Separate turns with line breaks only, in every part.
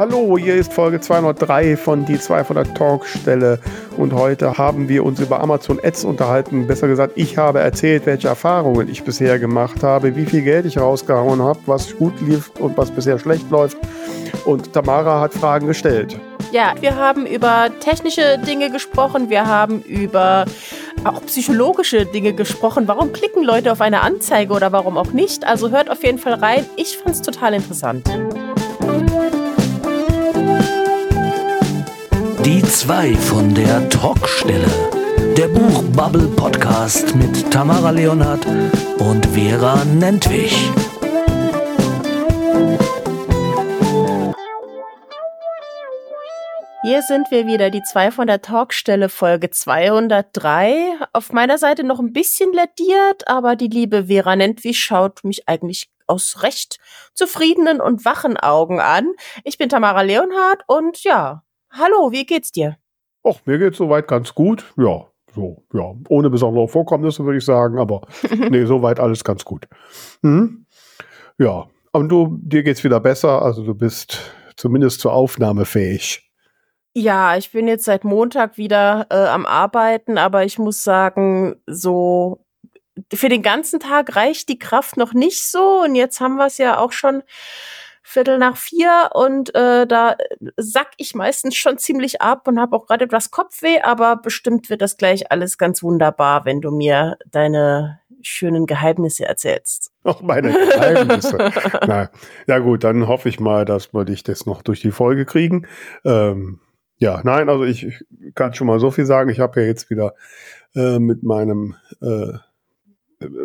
Hallo, hier ist Folge 203 von Die 200 Talkstelle und heute haben wir uns über Amazon Ads unterhalten. Besser gesagt, ich habe erzählt, welche Erfahrungen ich bisher gemacht habe, wie viel Geld ich rausgehauen habe, was gut lief und was bisher schlecht läuft. Und Tamara hat Fragen gestellt.
Ja, wir haben über technische Dinge gesprochen, wir haben über auch psychologische Dinge gesprochen. Warum klicken Leute auf eine Anzeige oder warum auch nicht? Also hört auf jeden Fall rein. Ich fand es total interessant.
Die zwei von der Talkstelle. Der Buchbubble Podcast mit Tamara Leonhardt und Vera Nentwich.
Hier sind wir wieder, die zwei von der Talkstelle, Folge 203. Auf meiner Seite noch ein bisschen lediert, aber die liebe Vera Nentwich schaut mich eigentlich aus recht zufriedenen und wachen Augen an. Ich bin Tamara Leonhardt und ja, Hallo, wie geht's dir?
Och, mir geht's soweit ganz gut. Ja, so, ja. Ohne besondere Vorkommnisse, würde ich sagen, aber nee, soweit alles ganz gut. Hm? Ja, und du, dir geht's wieder besser, also du bist zumindest zur Aufnahme fähig.
Ja, ich bin jetzt seit Montag wieder äh, am Arbeiten, aber ich muss sagen, so für den ganzen Tag reicht die Kraft noch nicht so. Und jetzt haben wir es ja auch schon Viertel nach vier und äh, da sack ich meistens schon ziemlich ab und habe auch gerade etwas Kopfweh, aber bestimmt wird das gleich alles ganz wunderbar, wenn du mir deine schönen Geheimnisse erzählst.
Ach, meine Geheimnisse. Na, ja gut, dann hoffe ich mal, dass wir dich das noch durch die Folge kriegen. Ähm, ja, nein, also ich, ich kann schon mal so viel sagen. Ich habe ja jetzt wieder äh, mit meinem äh,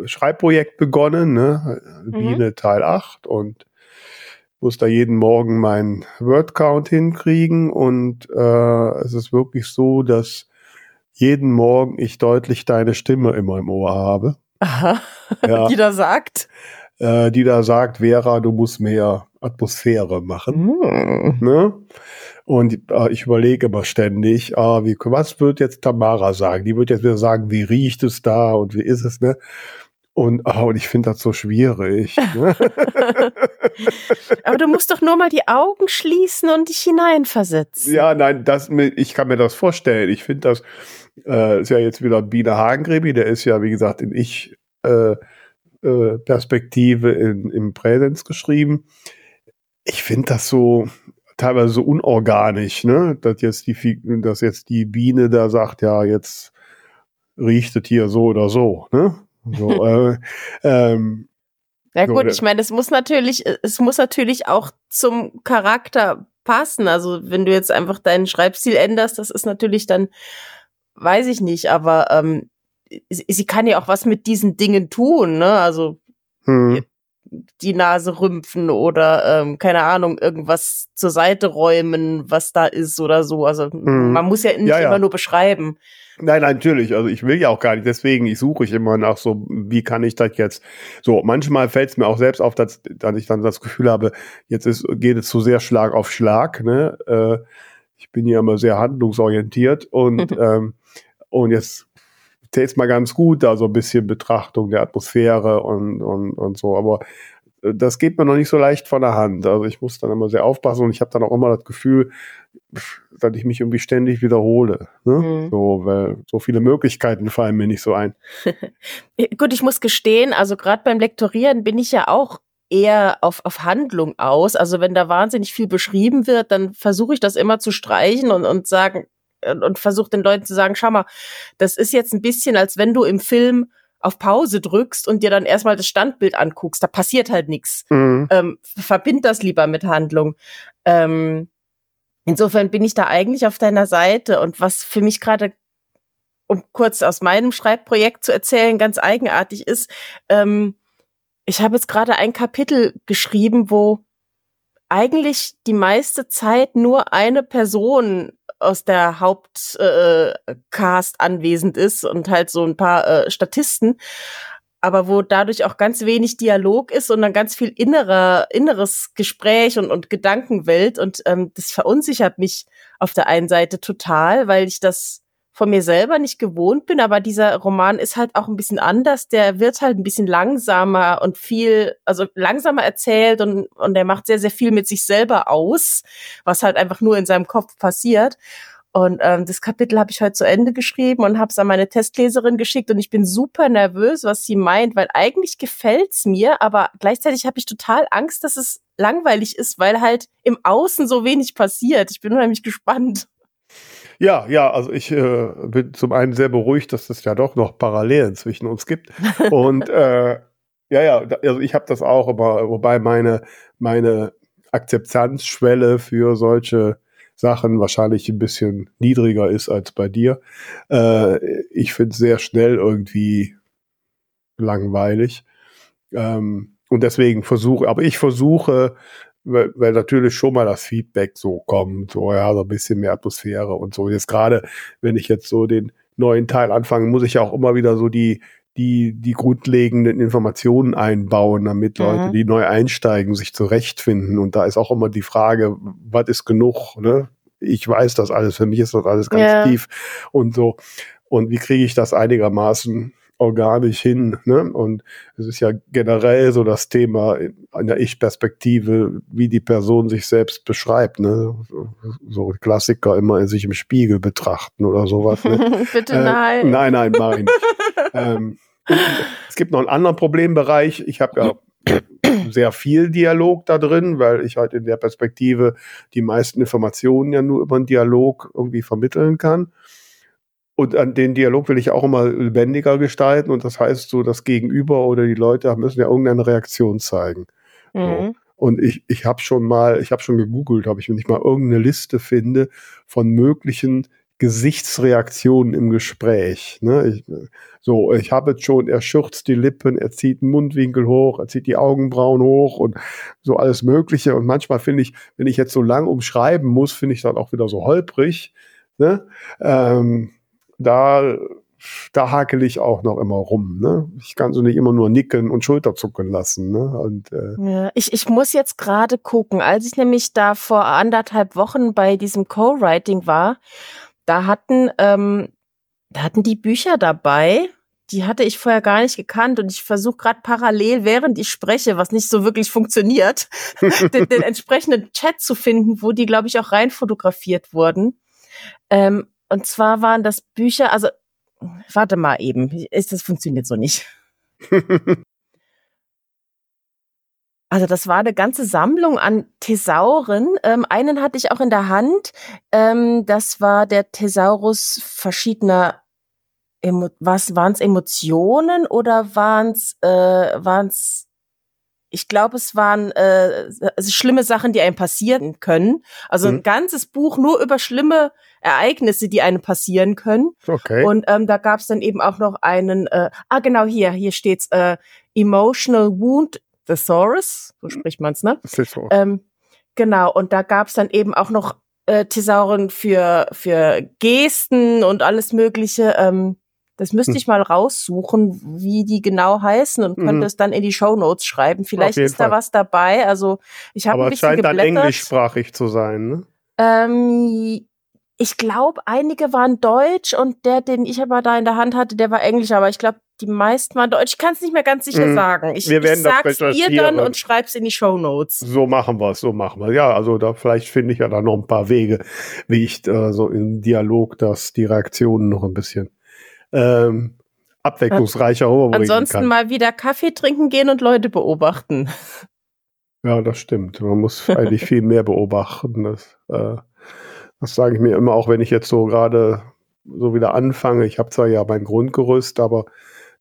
Schreibprojekt begonnen, ne? Mhm. Biene Teil 8 und muss da jeden Morgen meinen Word-Count hinkriegen und äh, es ist wirklich so, dass jeden Morgen ich deutlich deine Stimme immer im Ohr habe.
Aha, ja. die da sagt?
Äh, die da sagt, Vera, du musst mehr Atmosphäre machen. Mm. Ne? Und äh, ich überlege immer ständig, ah, wie, was wird jetzt Tamara sagen? Die wird jetzt wieder sagen, wie riecht es da und wie ist es, ne? Und, oh, und ich finde das so schwierig. Ne?
Aber du musst doch nur mal die Augen schließen und dich hineinversetzen.
Ja, nein, das, ich kann mir das vorstellen. Ich finde das, äh, ist ja jetzt wieder Biene Hagengrebi, der ist ja, wie gesagt, in Ich-Perspektive äh, äh, im Präsens geschrieben. Ich finde das so teilweise so unorganisch, ne? Dass jetzt die, dass jetzt die Biene da sagt, ja, jetzt riecht es hier so oder so, ne? So, äh, ähm,
ja gut, ich meine, es muss natürlich, es muss natürlich auch zum Charakter passen. Also wenn du jetzt einfach deinen Schreibstil änderst, das ist natürlich dann, weiß ich nicht, aber ähm, sie, sie kann ja auch was mit diesen Dingen tun, ne? Also hm die Nase rümpfen oder ähm, keine Ahnung, irgendwas zur Seite räumen, was da ist oder so. Also mhm. man muss ja nicht ja, ja. immer nur beschreiben.
Nein, natürlich. Also ich will ja auch gar nicht. Deswegen ich suche ich immer nach so, wie kann ich das jetzt? So manchmal fällt es mir auch selbst auf, dass, dass ich dann das Gefühl habe, jetzt ist geht es zu sehr Schlag auf Schlag. Ne? Äh, ich bin ja immer sehr handlungsorientiert und ähm, und jetzt täte mal ganz gut, da so ein bisschen Betrachtung der Atmosphäre und, und, und so. Aber äh, das geht mir noch nicht so leicht von der Hand. Also ich muss dann immer sehr aufpassen und ich habe dann auch immer das Gefühl, dass ich mich irgendwie ständig wiederhole. Ne? Mhm. So, weil so viele Möglichkeiten fallen mir nicht so ein.
Gut, ich muss gestehen, also gerade beim Lektorieren bin ich ja auch eher auf, auf Handlung aus. Also wenn da wahnsinnig viel beschrieben wird, dann versuche ich das immer zu streichen und, und sagen, und versucht den Leuten zu sagen, schau mal, das ist jetzt ein bisschen, als wenn du im Film auf Pause drückst und dir dann erstmal das Standbild anguckst. Da passiert halt nichts. Mhm. Ähm, verbind das lieber mit Handlung. Ähm, insofern bin ich da eigentlich auf deiner Seite. Und was für mich gerade, um kurz aus meinem Schreibprojekt zu erzählen, ganz eigenartig ist, ähm, ich habe jetzt gerade ein Kapitel geschrieben, wo eigentlich die meiste Zeit nur eine Person aus der Hauptcast äh, anwesend ist und halt so ein paar äh, Statisten, aber wo dadurch auch ganz wenig Dialog ist und dann ganz viel innerer, inneres Gespräch und, und Gedankenwelt und ähm, das verunsichert mich auf der einen Seite total, weil ich das von mir selber nicht gewohnt bin, aber dieser Roman ist halt auch ein bisschen anders. Der wird halt ein bisschen langsamer und viel, also langsamer erzählt und, und der macht sehr, sehr viel mit sich selber aus, was halt einfach nur in seinem Kopf passiert. Und ähm, das Kapitel habe ich heute zu Ende geschrieben und habe es an meine Testleserin geschickt und ich bin super nervös, was sie meint, weil eigentlich gefällt's mir, aber gleichzeitig habe ich total Angst, dass es langweilig ist, weil halt im Außen so wenig passiert. Ich bin unheimlich gespannt.
Ja, ja, also ich äh, bin zum einen sehr beruhigt, dass es ja doch noch Parallelen zwischen uns gibt. Und äh, ja, ja, also ich habe das auch, aber wobei meine, meine Akzeptanzschwelle für solche Sachen wahrscheinlich ein bisschen niedriger ist als bei dir. Äh, ich finde es sehr schnell irgendwie langweilig. Ähm, und deswegen versuche, aber ich versuche, weil, weil natürlich schon mal das Feedback so kommt, so ja, so ein bisschen mehr Atmosphäre und so. Jetzt gerade, wenn ich jetzt so den neuen Teil anfange, muss ich ja auch immer wieder so die die, die grundlegenden Informationen einbauen, damit Leute, mhm. die neu einsteigen, sich zurechtfinden. Und da ist auch immer die Frage, was ist genug? Ne? Ich weiß das alles, für mich ist das alles ganz ja. tief und so. Und wie kriege ich das einigermaßen organisch hin. Ne? Und es ist ja generell so das Thema der Ich-Perspektive, wie die Person sich selbst beschreibt. Ne? So Klassiker immer in sich im Spiegel betrachten oder sowas. Ne?
Bitte äh, nein.
Nein, nein, nein. ähm, es gibt noch einen anderen Problembereich. Ich habe ja sehr viel Dialog da drin, weil ich halt in der Perspektive die meisten Informationen ja nur über einen Dialog irgendwie vermitteln kann. Und an den Dialog will ich auch immer lebendiger gestalten. Und das heißt so, das Gegenüber oder die Leute müssen ja irgendeine Reaktion zeigen. Mhm. So. Und ich, ich habe schon mal, ich habe schon gegoogelt, ob ich, wenn ich mal irgendeine Liste finde von möglichen Gesichtsreaktionen im Gespräch. Ne? Ich, so, ich habe jetzt schon, er schürzt die Lippen, er zieht den Mundwinkel hoch, er zieht die Augenbrauen hoch und so alles Mögliche. Und manchmal finde ich, wenn ich jetzt so lang umschreiben muss, finde ich dann auch wieder so holprig. Ne? Ähm, da, da hakel ich auch noch immer rum. Ne? Ich kann so nicht immer nur nicken und Schulter zucken lassen. Ne? Und,
äh ja, ich, ich muss jetzt gerade gucken, als ich nämlich da vor anderthalb Wochen bei diesem Co-Writing war, da hatten, ähm, da hatten die Bücher dabei. Die hatte ich vorher gar nicht gekannt und ich versuche gerade parallel, während ich spreche, was nicht so wirklich funktioniert, den, den, entsprechenden Chat zu finden, wo die, glaube ich, auch rein fotografiert wurden. Ähm, und zwar waren das Bücher, also warte mal eben, ist das funktioniert so nicht. Also das war eine ganze Sammlung an Thesauren. Ähm, einen hatte ich auch in der Hand. Ähm, das war der Thesaurus verschiedener Emo was waren es Emotionen oder waren es äh, waren's ich glaube, es waren äh, schlimme Sachen, die einem passieren können. Also mhm. ein ganzes Buch nur über schlimme Ereignisse, die einem passieren können.
Okay.
Und ähm, da gab es dann eben auch noch einen, äh, ah genau hier, hier steht's, äh, Emotional Wound Thesaurus, so spricht man's, ne?
So.
Ähm, genau, und da gab's dann eben auch noch äh, Thesauren für, für Gesten und alles Mögliche. Ähm, das müsste hm. ich mal raussuchen, wie die genau heißen und könnte mhm. es dann in die Show Notes schreiben. Vielleicht ist Fall. da was dabei. Also ich habe ein bisschen
scheint
geblättert.
dann englischsprachig zu sein, ne?
Ähm, ich glaube, einige waren deutsch und der, den ich aber da in der Hand hatte, der war englisch, aber ich glaube, die meisten waren deutsch. Ich kann es nicht mehr ganz sicher mhm. sagen. Ich,
wir werden
ich sag's dir dann und schreib's in die Show Notes.
So machen wir es, so machen wir Ja, also da vielleicht finde ich ja da noch ein paar Wege, wie ich äh, so im Dialog das die Reaktionen noch ein bisschen ähm, abwechslungsreicher rüberbringen
Ansonsten
kann.
mal wieder Kaffee trinken gehen und Leute beobachten.
Ja, das stimmt. Man muss eigentlich viel mehr beobachten. Das, äh, das sage ich mir immer, auch wenn ich jetzt so gerade so wieder anfange. Ich habe zwar ja mein Grundgerüst, aber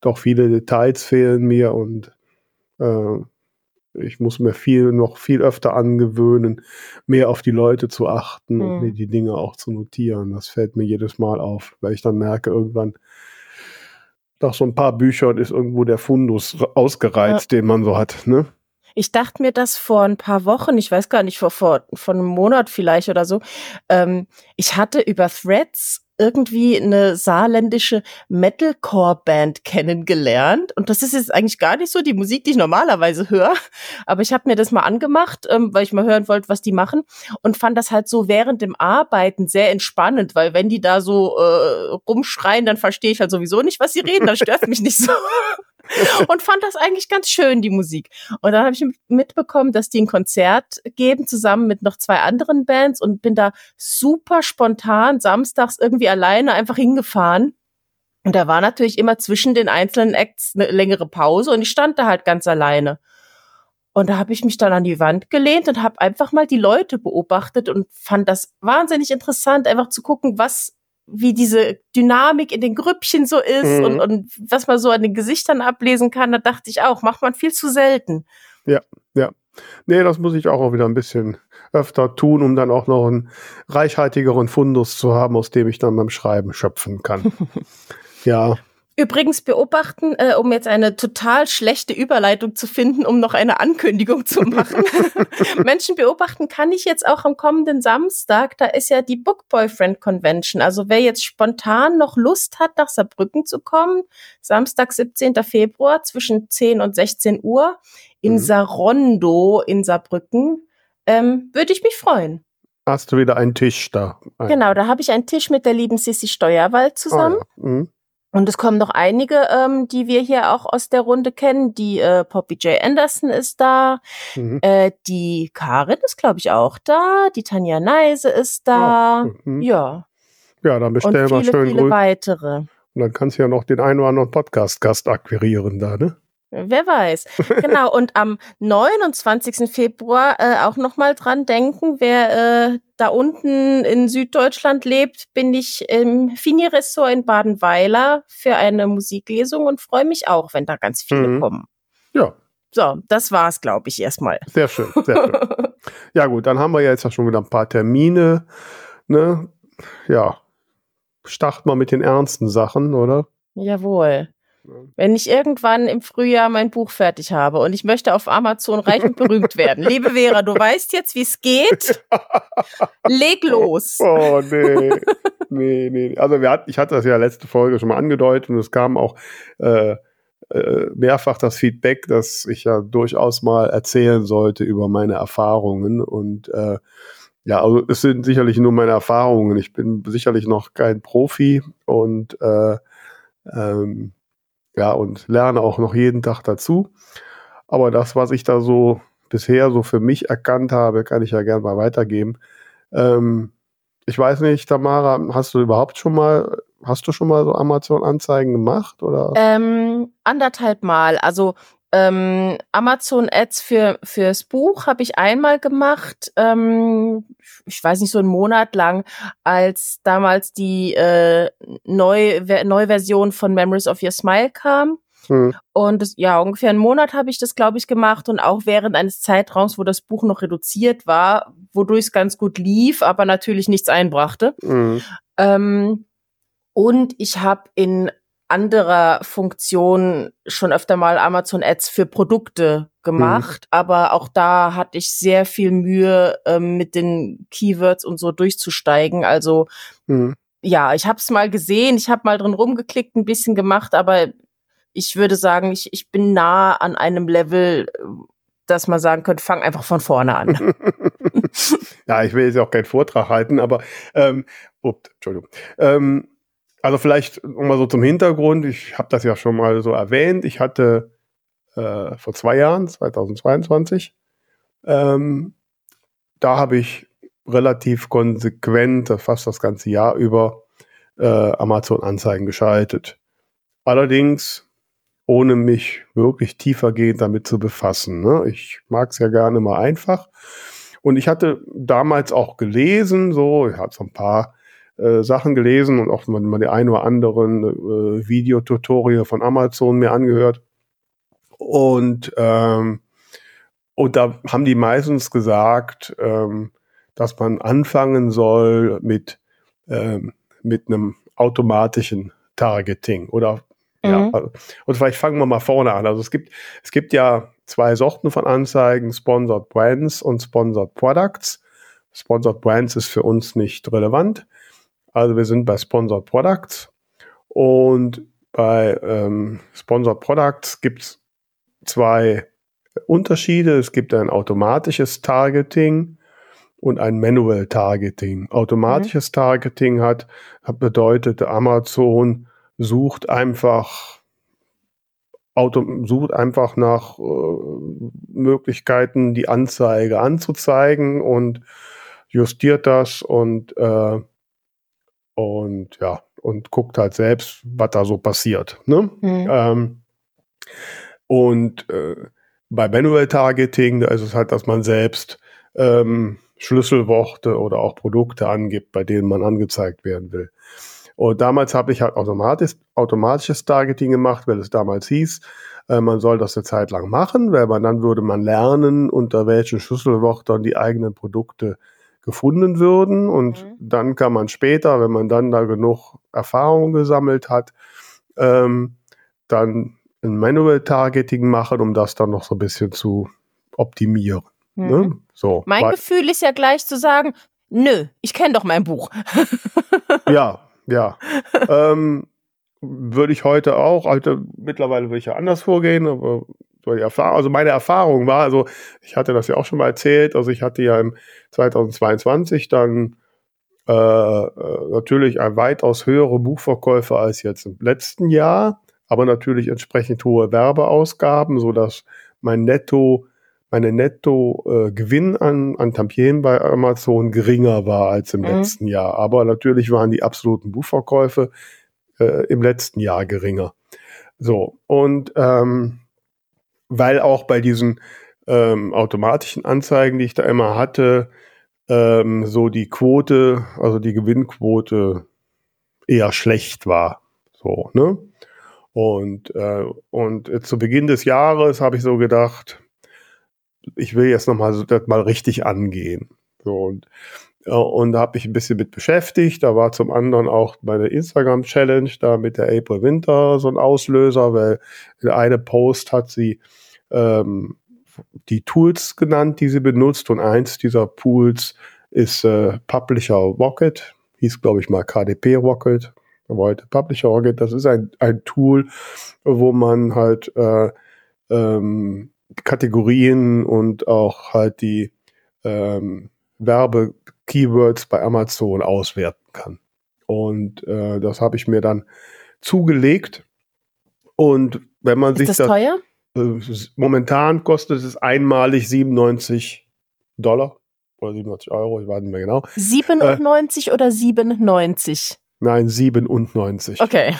doch viele Details fehlen mir und äh, ich muss mir viel noch viel öfter angewöhnen, mehr auf die Leute zu achten mhm. und mir die Dinge auch zu notieren. Das fällt mir jedes Mal auf, weil ich dann merke, irgendwann nach so ein paar Büchern ist irgendwo der Fundus ausgereizt, ja. den man so hat. Ne?
Ich dachte mir das vor ein paar Wochen, ich weiß gar nicht, vor, vor, vor einem Monat vielleicht oder so. Ähm, ich hatte über Threads irgendwie eine saarländische Metalcore-Band kennengelernt. Und das ist jetzt eigentlich gar nicht so die Musik, die ich normalerweise höre. Aber ich habe mir das mal angemacht, ähm, weil ich mal hören wollte, was die machen. Und fand das halt so während dem Arbeiten sehr entspannend, weil wenn die da so äh, rumschreien, dann verstehe ich halt sowieso nicht, was sie reden. Das stört mich nicht so. und fand das eigentlich ganz schön, die Musik. Und dann habe ich mitbekommen, dass die ein Konzert geben, zusammen mit noch zwei anderen Bands und bin da super spontan samstags irgendwie alleine einfach hingefahren. Und da war natürlich immer zwischen den einzelnen Acts eine längere Pause und ich stand da halt ganz alleine. Und da habe ich mich dann an die Wand gelehnt und habe einfach mal die Leute beobachtet und fand das wahnsinnig interessant, einfach zu gucken, was wie diese Dynamik in den Grüppchen so ist mhm. und, und was man so an den Gesichtern ablesen kann, da dachte ich auch, macht man viel zu selten.
Ja, ja. Nee, das muss ich auch wieder ein bisschen öfter tun, um dann auch noch einen reichhaltigeren Fundus zu haben, aus dem ich dann beim Schreiben schöpfen kann. ja.
Übrigens beobachten, äh, um jetzt eine total schlechte Überleitung zu finden, um noch eine Ankündigung zu machen. Menschen beobachten kann ich jetzt auch am kommenden Samstag. Da ist ja die Book Boyfriend Convention. Also wer jetzt spontan noch Lust hat, nach Saarbrücken zu kommen, Samstag, 17. Februar zwischen 10 und 16 Uhr in mhm. Sarondo in Saarbrücken, ähm, würde ich mich freuen.
Hast du wieder einen Tisch da?
Genau, da habe ich einen Tisch mit der lieben Sissy Steuerwald zusammen. Oh ja. mhm. Und es kommen noch einige, ähm, die wir hier auch aus der Runde kennen. Die äh, Poppy J. Anderson ist da. Mhm. Äh, die Karin ist, glaube ich, auch da. Die Tanja Neise ist da. Oh, mhm. Ja.
Ja, dann bestellen wir schön
viele weitere. Und
dann kannst du ja noch den einen oder anderen Podcast-Gast akquirieren da, ne?
Wer weiß. genau. Und am 29. Februar äh, auch nochmal dran denken, wer äh, da unten in Süddeutschland lebt, bin ich im Fini-Ressort in Badenweiler für eine Musiklesung und freue mich auch, wenn da ganz viele mhm. kommen.
Ja.
So, das war's, glaube ich, erstmal.
Sehr schön, sehr schön. ja, gut, dann haben wir ja jetzt schon wieder ein paar Termine. Ne? Ja. Start mal mit den ernsten Sachen, oder?
Jawohl. Wenn ich irgendwann im Frühjahr mein Buch fertig habe und ich möchte auf Amazon reich und berühmt werden. Liebe Vera, du weißt jetzt, wie es geht. Leg los.
Oh, oh nee. nee, nee. Also wir hatten, ich hatte das ja letzte Folge schon mal angedeutet und es kam auch äh, äh, mehrfach das Feedback, dass ich ja durchaus mal erzählen sollte über meine Erfahrungen und äh, ja, also es sind sicherlich nur meine Erfahrungen. Ich bin sicherlich noch kein Profi und äh, ähm, ja, und lerne auch noch jeden Tag dazu. Aber das, was ich da so bisher so für mich erkannt habe, kann ich ja gerne mal weitergeben. Ähm, ich weiß nicht, Tamara, hast du überhaupt schon mal, hast du schon mal so Amazon-Anzeigen gemacht oder?
Ähm, anderthalb Mal. Also ähm, Amazon Ads für fürs Buch habe ich einmal gemacht, ähm, ich weiß nicht so einen Monat lang, als damals die äh, neue neue Version von Memories of Your Smile kam. Hm. Und das, ja, ungefähr einen Monat habe ich das, glaube ich, gemacht und auch während eines Zeitraums, wo das Buch noch reduziert war, wodurch es ganz gut lief, aber natürlich nichts einbrachte. Hm. Ähm, und ich habe in anderer Funktion schon öfter mal Amazon Ads für Produkte gemacht, mhm. aber auch da hatte ich sehr viel Mühe ähm, mit den Keywords und so durchzusteigen. Also mhm. ja, ich habe es mal gesehen, ich habe mal drin rumgeklickt, ein bisschen gemacht, aber ich würde sagen, ich, ich bin nah an einem Level, dass man sagen könnte, fang einfach von vorne an.
ja, ich will jetzt auch keinen Vortrag halten, aber ähm, ups, Entschuldigung. Ähm, also vielleicht mal so zum Hintergrund. Ich habe das ja schon mal so erwähnt. Ich hatte äh, vor zwei Jahren, 2022, ähm, da habe ich relativ konsequent, fast das ganze Jahr über, äh, Amazon-Anzeigen geschaltet. Allerdings ohne mich wirklich tiefergehend damit zu befassen. Ne? Ich mag es ja gerne mal einfach. Und ich hatte damals auch gelesen, so, ich habe so ein paar äh, Sachen gelesen und auch mal, mal die ein oder anderen äh, Videotutorial von Amazon mir angehört. Und, ähm, und da haben die meistens gesagt, ähm, dass man anfangen soll mit, ähm, mit einem automatischen Targeting oder mhm. ja, also, und vielleicht fangen wir mal vorne an. Also es gibt, es gibt ja zwei Sorten von Anzeigen, Sponsored Brands und Sponsored Products. Sponsored Brands ist für uns nicht relevant. Also wir sind bei Sponsored Products und bei ähm, Sponsored Products gibt es zwei Unterschiede. Es gibt ein automatisches Targeting und ein Manual Targeting. Automatisches mhm. Targeting hat, hat bedeutet, Amazon sucht einfach Auto, sucht einfach nach äh, Möglichkeiten, die Anzeige anzuzeigen und justiert das und äh, und ja und guckt halt selbst, was da so passiert. Ne? Mhm. Ähm, und äh, bei Manual Targeting, da ist es halt, dass man selbst ähm, Schlüsselworte oder auch Produkte angibt, bei denen man angezeigt werden will. Und damals habe ich halt automatisch, automatisches Targeting gemacht, weil es damals hieß, äh, man soll das eine Zeit lang machen, weil man dann würde man lernen, unter welchen Schlüsselwörtern die eigenen Produkte gefunden würden. Und mhm. dann kann man später, wenn man dann da genug Erfahrung gesammelt hat, ähm, dann ein Manual Targeting machen, um das dann noch so ein bisschen zu optimieren. Ne? Mhm. Ne? So,
mein Gefühl ist ja gleich zu sagen, nö, ich kenne doch mein Buch.
ja, ja. ähm, würde ich heute auch, heute mittlerweile würde ich ja anders vorgehen, aber also meine Erfahrung war, also ich hatte das ja auch schon mal erzählt, also ich hatte ja im 2022 dann äh, äh, natürlich ein weitaus höhere Buchverkäufe als jetzt im letzten Jahr, aber natürlich entsprechend hohe Werbeausgaben, so dass mein Netto meine Netto-Gewinn äh, an, an Tampien bei Amazon geringer war als im mhm. letzten Jahr. Aber natürlich waren die absoluten Buchverkäufe äh, im letzten Jahr geringer. So, und ähm, weil auch bei diesen ähm, automatischen Anzeigen, die ich da immer hatte, ähm, so die Quote, also die Gewinnquote eher schlecht war. So, ne? Und, äh, und zu Beginn des Jahres habe ich so gedacht, ich will jetzt nochmal so das mal richtig angehen. So, und, und da habe ich ein bisschen mit beschäftigt. Da war zum anderen auch meine Instagram-Challenge da mit der April Winter so ein Auslöser, weil in einem Post hat sie ähm, die Tools genannt, die sie benutzt. Und eins dieser Pools ist äh, Publisher Rocket. Hieß, glaube ich, mal KDP Rocket. Heute Publisher Rocket. Das ist ein, ein Tool, wo man halt äh, ähm, Kategorien und auch halt die ähm, Werbe-Keywords bei Amazon auswerten kann. Und äh, das habe ich mir dann zugelegt. Und wenn man
ist
sich
das, das teuer?
Äh, momentan kostet es einmalig 97 Dollar oder 97 Euro, ich weiß nicht mehr genau.
97 äh, oder 97?
Nein, 97.
Okay.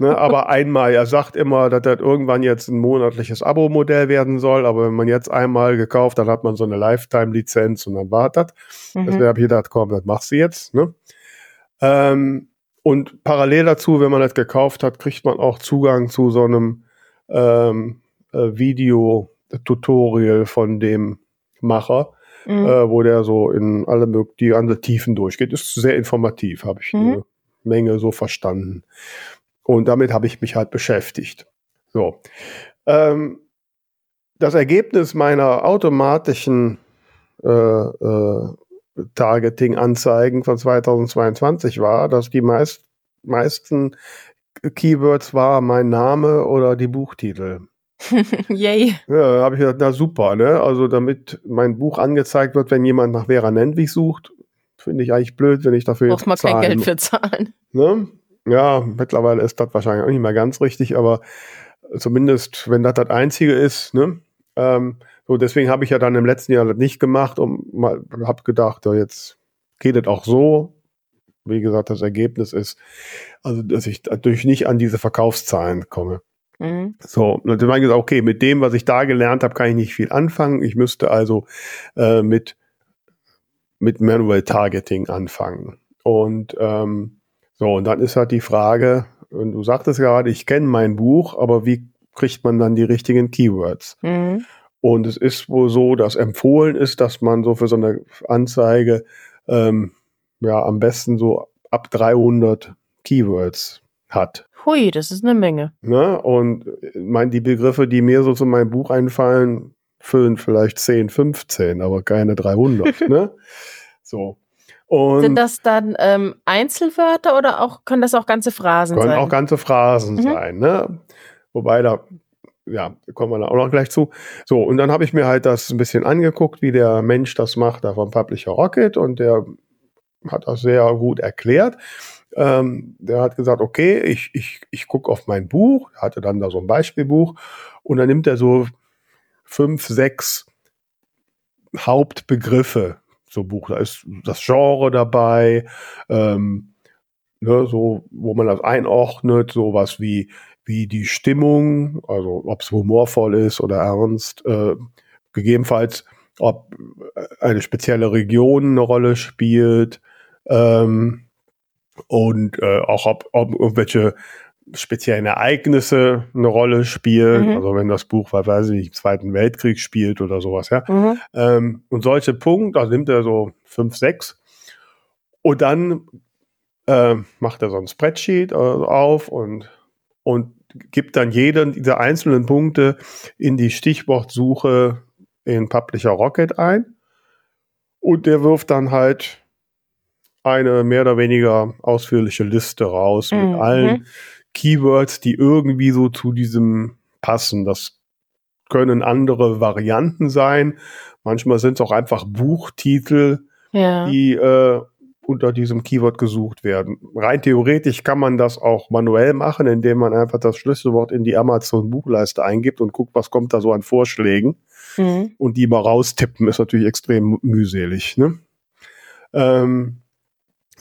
ne, aber einmal, er sagt immer, dass das irgendwann jetzt ein monatliches Abo-Modell werden soll, aber wenn man jetzt einmal gekauft, dann hat man so eine Lifetime-Lizenz und dann war das. Mhm. Deswegen habe ich gedacht, komm, das machst du jetzt. Ne? Ähm, und parallel dazu, wenn man das gekauft hat, kriegt man auch Zugang zu so einem ähm, äh, Video-Tutorial von dem Macher. Mhm. Äh, wo der so in alle die ganze Tiefen durchgeht. Ist sehr informativ, habe ich mhm. Menge so verstanden. Und damit habe ich mich halt beschäftigt. So. Ähm, das Ergebnis meiner automatischen äh, äh, Targeting-Anzeigen von 2022 war, dass die meist, meisten Keywords war mein Name oder die Buchtitel.
Yay.
Ja, habe ich gedacht, na super, ne? Also damit mein Buch angezeigt wird, wenn jemand nach Vera Nentwich sucht, Finde ich eigentlich blöd, wenn ich dafür
Braucht man kein Geld für zahlen.
Ne? Ja, mittlerweile ist das wahrscheinlich auch nicht mehr ganz richtig, aber zumindest, wenn das das Einzige ist, ne? Ähm, so, deswegen habe ich ja dann im letzten Jahr das nicht gemacht und mal habe gedacht, ja, jetzt geht es auch so. Wie gesagt, das Ergebnis ist, also dass ich natürlich nicht an diese Verkaufszahlen komme. Mhm. So, dann habe ich gesagt, okay, mit dem, was ich da gelernt habe, kann ich nicht viel anfangen. Ich müsste also äh, mit mit Manual Targeting anfangen. Und ähm, so, und dann ist halt die Frage, und du sagtest gerade, ich kenne mein Buch, aber wie kriegt man dann die richtigen Keywords? Mhm. Und es ist wohl so, dass empfohlen ist, dass man so für so eine Anzeige ähm, ja am besten so ab 300 Keywords hat.
Hui, das ist eine Menge.
Ne? Und äh, mein, die Begriffe, die mir so zu meinem Buch einfallen, füllen vielleicht 10, 15, aber keine 300. ne? So. Und
Sind das dann ähm, Einzelwörter oder auch können das auch ganze Phrasen
können
sein?
auch ganze Phrasen
Mhm.
sein, ne? Wobei da, ja, kommen wir da auch noch gleich zu. So, und dann habe ich mir halt das ein bisschen angeguckt, wie der Mensch das macht, da vom Publisher Rocket, und der hat das sehr gut erklärt. Ähm, der hat gesagt, okay, ich, ich, ich gucke auf mein Buch, er hatte dann da so ein Beispielbuch, und dann nimmt er so fünf, sechs Hauptbegriffe so Buch. Da ist das Genre dabei, ähm, ne, so, wo man das einordnet, sowas wie, wie die Stimmung, also ob es humorvoll ist oder ernst, äh, gegebenenfalls, ob eine spezielle Region eine Rolle spielt, ähm, und äh, auch ob, ob irgendwelche speziellen Ereignisse eine Rolle spielen.
Mhm.
Also wenn das Buch, weil weiß ich nicht, im Zweiten Weltkrieg spielt oder sowas, ja.
Mhm.
Ähm, und solche Punkte, also nimmt er so fünf, sechs und dann äh, macht er so ein Spreadsheet äh, auf und, und gibt dann jeden dieser einzelnen Punkte in die Stichwortsuche in Publisher Rocket ein und der wirft dann halt eine mehr oder weniger ausführliche Liste raus mit
Mhm.
allen Keywords, die irgendwie so zu diesem passen. Das können andere Varianten sein. Manchmal sind es auch einfach Buchtitel,
Ja.
die äh, unter diesem Keyword gesucht werden. Rein theoretisch kann man das auch manuell machen, indem man einfach das Schlüsselwort in die Amazon Buchleiste eingibt und guckt, was kommt da so an Vorschlägen
Mhm.
und die mal raustippen, ist natürlich extrem mühselig. Ne? Ähm,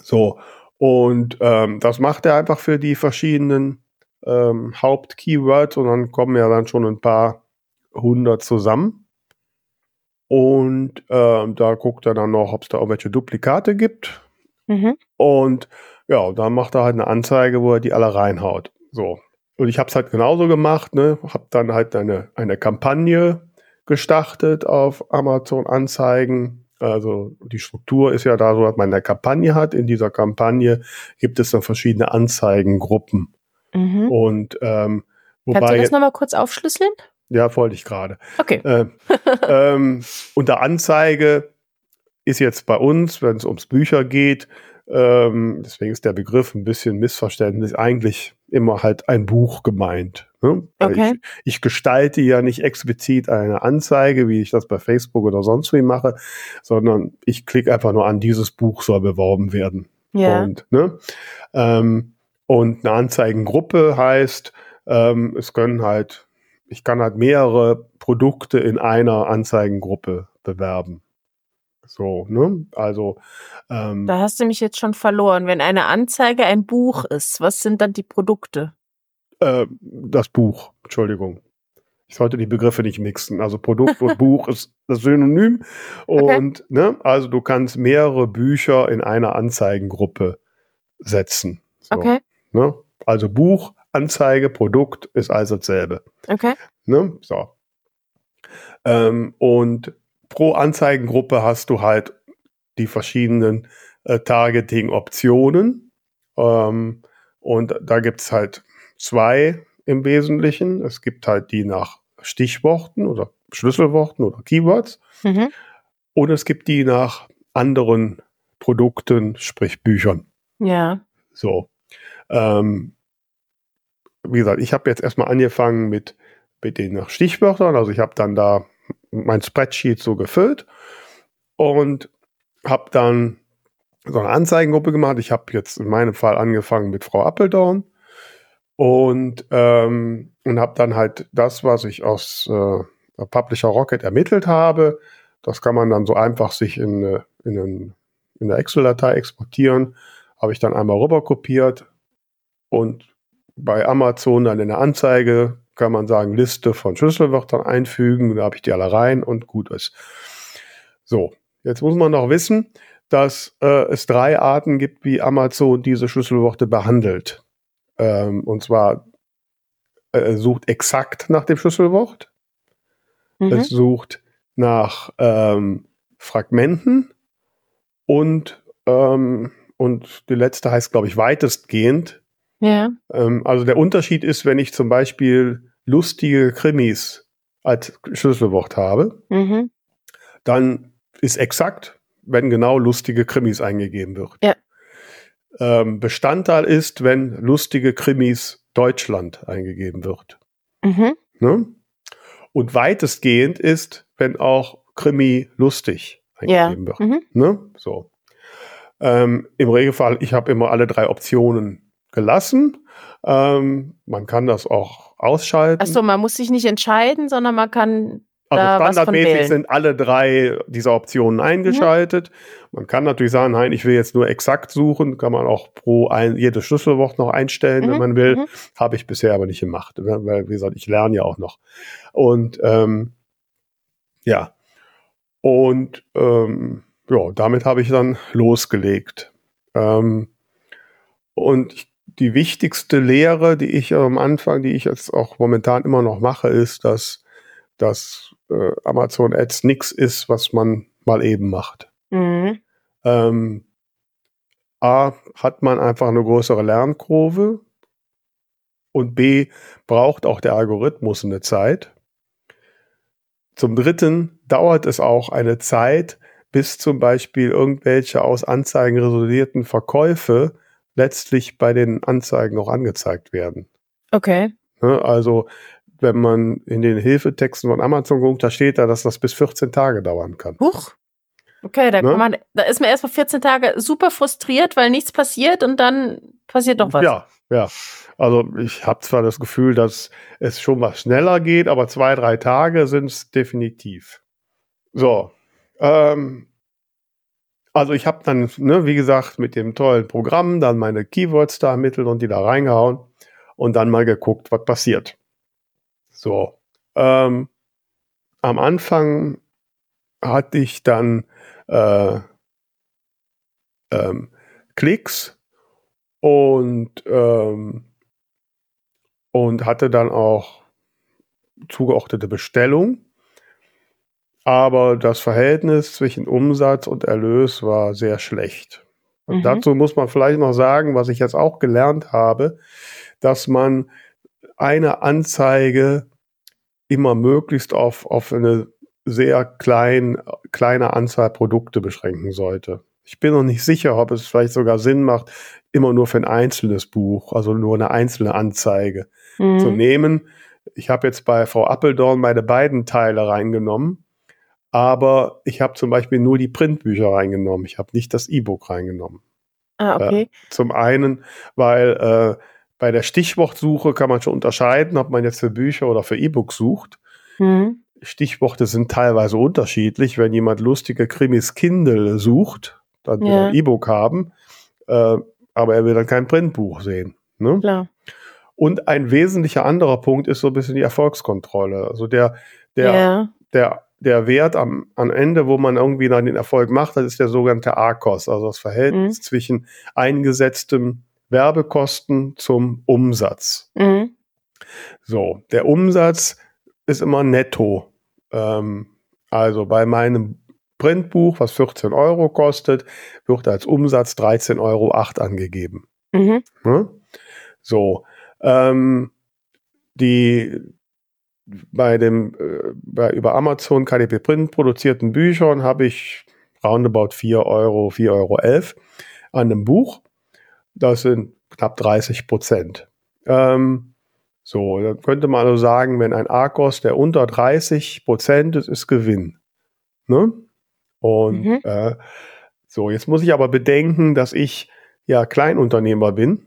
so, und ähm, das macht er einfach für die verschiedenen ähm, Hauptkeywords und dann kommen ja dann schon ein paar hundert zusammen. Und ähm, da guckt er dann noch, ob es da irgendwelche Duplikate gibt.
Mhm.
Und ja, dann macht er halt eine Anzeige, wo er die alle reinhaut. So. Und ich habe es halt genauso gemacht, ne? Habe dann halt eine, eine Kampagne gestartet auf Amazon Anzeigen. Also die Struktur ist ja da so, dass man eine Kampagne hat. In dieser Kampagne gibt es dann verschiedene Anzeigengruppen.
Mhm.
Und ähm,
Kannst du
wobei,
das nochmal kurz aufschlüsseln?
ja, wollte ich gerade.
Okay.
Ähm, ähm, unter Anzeige ist jetzt bei uns, wenn es ums Bücher geht, ähm, deswegen ist der Begriff ein bisschen missverständlich, eigentlich immer halt ein Buch gemeint. Ne?
Okay.
Ich, ich gestalte ja nicht explizit eine Anzeige, wie ich das bei Facebook oder sonst wie mache, sondern ich klicke einfach nur an, dieses Buch soll beworben werden.
Ja.
Und, ne? ähm, und eine Anzeigengruppe heißt, ähm, es können halt, ich kann halt mehrere Produkte in einer Anzeigengruppe bewerben. So, ne? Also, ähm,
Da hast du mich jetzt schon verloren. Wenn eine Anzeige ein Buch ist, was sind dann die Produkte?
äh, das Buch, Entschuldigung. Ich sollte die Begriffe nicht mixen. Also Produkt und Buch ist das Synonym.
Okay.
Und, ne, also du kannst mehrere Bücher in einer Anzeigengruppe setzen. So,
Okay.
Ne? Also Buch, Anzeige, Produkt ist also dasselbe.
Okay.
Ne? So. Ähm, und pro Anzeigengruppe hast du halt die verschiedenen äh, Targeting-Optionen. Ähm, und da gibt es halt zwei im Wesentlichen. Es gibt halt die nach Stichworten oder Schlüsselworten oder Keywords.
Mhm.
Und es gibt die nach anderen Produkten, sprich Büchern.
Ja.
So. Ähm, wie gesagt, ich habe jetzt erstmal angefangen mit, mit den nach Stichwörtern. Also ich habe dann da mein Spreadsheet so gefüllt und habe dann so eine Anzeigengruppe gemacht. Ich habe jetzt in meinem Fall angefangen mit Frau Appeldorn und, ähm, und habe dann halt das, was ich aus äh, Publisher Rocket ermittelt habe, das kann man dann so einfach sich in, eine- in, einen, in eine Excel-Datei exportieren. Habe ich dann einmal rüber kopiert und bei Amazon dann in der Anzeige kann man sagen, Liste von Schlüsselwörtern einfügen, da habe ich die alle rein und gut ist. So, jetzt muss man noch wissen, dass äh, es drei Arten gibt, wie Amazon diese Schlüsselworte behandelt. Ähm, und zwar äh, sucht exakt nach dem Schlüsselwort,
Mhm.
es sucht nach ähm, Fragmenten und, ähm, und die letzte heißt, glaube ich, weitestgehend.
Ja.
Ähm, also der Unterschied ist, wenn ich zum Beispiel lustige Krimis als Schlüsselwort habe,
Mhm.
dann ist exakt wenn genau lustige Krimis eingegeben wird.
Ja.
Ähm, Bestandteil ist, wenn lustige Krimis Deutschland eingegeben wird.
Mhm.
Ne? Und weitestgehend ist, wenn auch Krimi lustig
Ja.
eingegeben wird.
Mhm.
Ne? So. Ähm, Im Regelfall, ich habe immer alle drei Optionen gelassen. Ähm, man kann das auch ausschalten.
Achso, man muss sich nicht entscheiden, sondern man kann
also standardmäßig sind alle drei dieser Optionen eingeschaltet. Man kann natürlich sagen, nein, ich will jetzt nur exakt suchen. Kann man auch pro ein, jedes Schlüsselwort noch einstellen, wenn
Mhm,
man will.
mhm.
Habe ich bisher aber nicht gemacht, weil, wie gesagt, ich lerne ja auch noch. Und ähm, ja, und ähm, ja, damit habe ich dann losgelegt. Ähm, und ich, die wichtigste Lehre, die ich am Anfang, die ich jetzt auch momentan immer noch mache, ist, dass, dass äh, Amazon Ads nichts ist, was man mal eben macht.
Mhm.
Ähm, A, hat man einfach eine größere Lernkurve und B, braucht auch der Algorithmus eine Zeit. Zum Dritten dauert es auch eine Zeit, bis zum Beispiel irgendwelche aus Anzeigen resultierten Verkäufe letztlich bei den Anzeigen auch angezeigt werden.
Okay.
Ne, Also wenn man in den Hilfetexten von Amazon guckt, da steht da, dass das bis 14 Tage dauern kann.
Huch. Okay, da
Ne?
kann man, da ist man erstmal 14 Tage super frustriert, weil nichts passiert und dann passiert doch was.
Ja, ja. Also ich habe zwar das Gefühl, dass es schon was schneller geht, aber zwei, drei Tage sind es definitiv. So. Ähm, also ich habe dann, ne, wie gesagt, mit dem tollen Programm dann meine Keywords da ermittelt und die da reingehauen und dann mal geguckt, was passiert. So. Ähm, am Anfang hatte ich dann äh, ähm, Klicks und, ähm, und hatte dann auch zugeordnete Bestellung. Aber das Verhältnis zwischen Umsatz und Erlös war sehr schlecht. Und
Mhm.
dazu muss man vielleicht noch sagen, was ich jetzt auch gelernt habe, dass man eine Anzeige immer möglichst auf, auf eine sehr klein, kleine Anzahl Produkte beschränken sollte. Ich bin noch nicht sicher, ob es vielleicht sogar Sinn macht, immer nur für ein einzelnes Buch, also nur eine einzelne Anzeige
Mhm.
zu nehmen. Ich habe jetzt bei Frau Appeldorn meine beiden Teile reingenommen, aber ich habe zum Beispiel nur die Printbücher reingenommen. Ich habe nicht das E-Book reingenommen.
Ah, okay.
Zum einen, weil äh, bei der Stichwortsuche kann man schon unterscheiden, ob man jetzt für Bücher oder für E-Books sucht.
Mhm.
Stichworte sind teilweise unterschiedlich. Wenn jemand lustige Krimis Kindle sucht, dann will er ein E-Book haben, äh, aber er will dann kein Printbuch sehen. Ne?
Klar.
Und ein wesentlicher anderer Punkt ist so ein bisschen die Erfolgskontrolle. Also der, der,
ja.
der, der Wert am, am Ende, wo man irgendwie dann den Erfolg macht, das ist der sogenannte ARKOS, also das Verhältnis
Mhm.
zwischen eingesetztem Werbekosten zum Umsatz.
Mhm.
So, der Umsatz ist immer netto. Ähm, also bei meinem Printbuch, was 14 Euro kostet, wird als Umsatz 13,08 Euro angegeben.
Mhm.
Ne? So, ähm, die bei dem äh, bei über Amazon KDP Print produzierten Büchern habe ich roundabout 4 Euro, 4,11 Euro an einem Buch. Das sind knapp 30 Prozent. Ähm, so, dann könnte man also sagen, wenn ein Arkos, der unter 30 Prozent ist, ist Gewinn. Ne? Und
Mhm.
äh, so, jetzt muss ich aber bedenken, dass ich ja Kleinunternehmer bin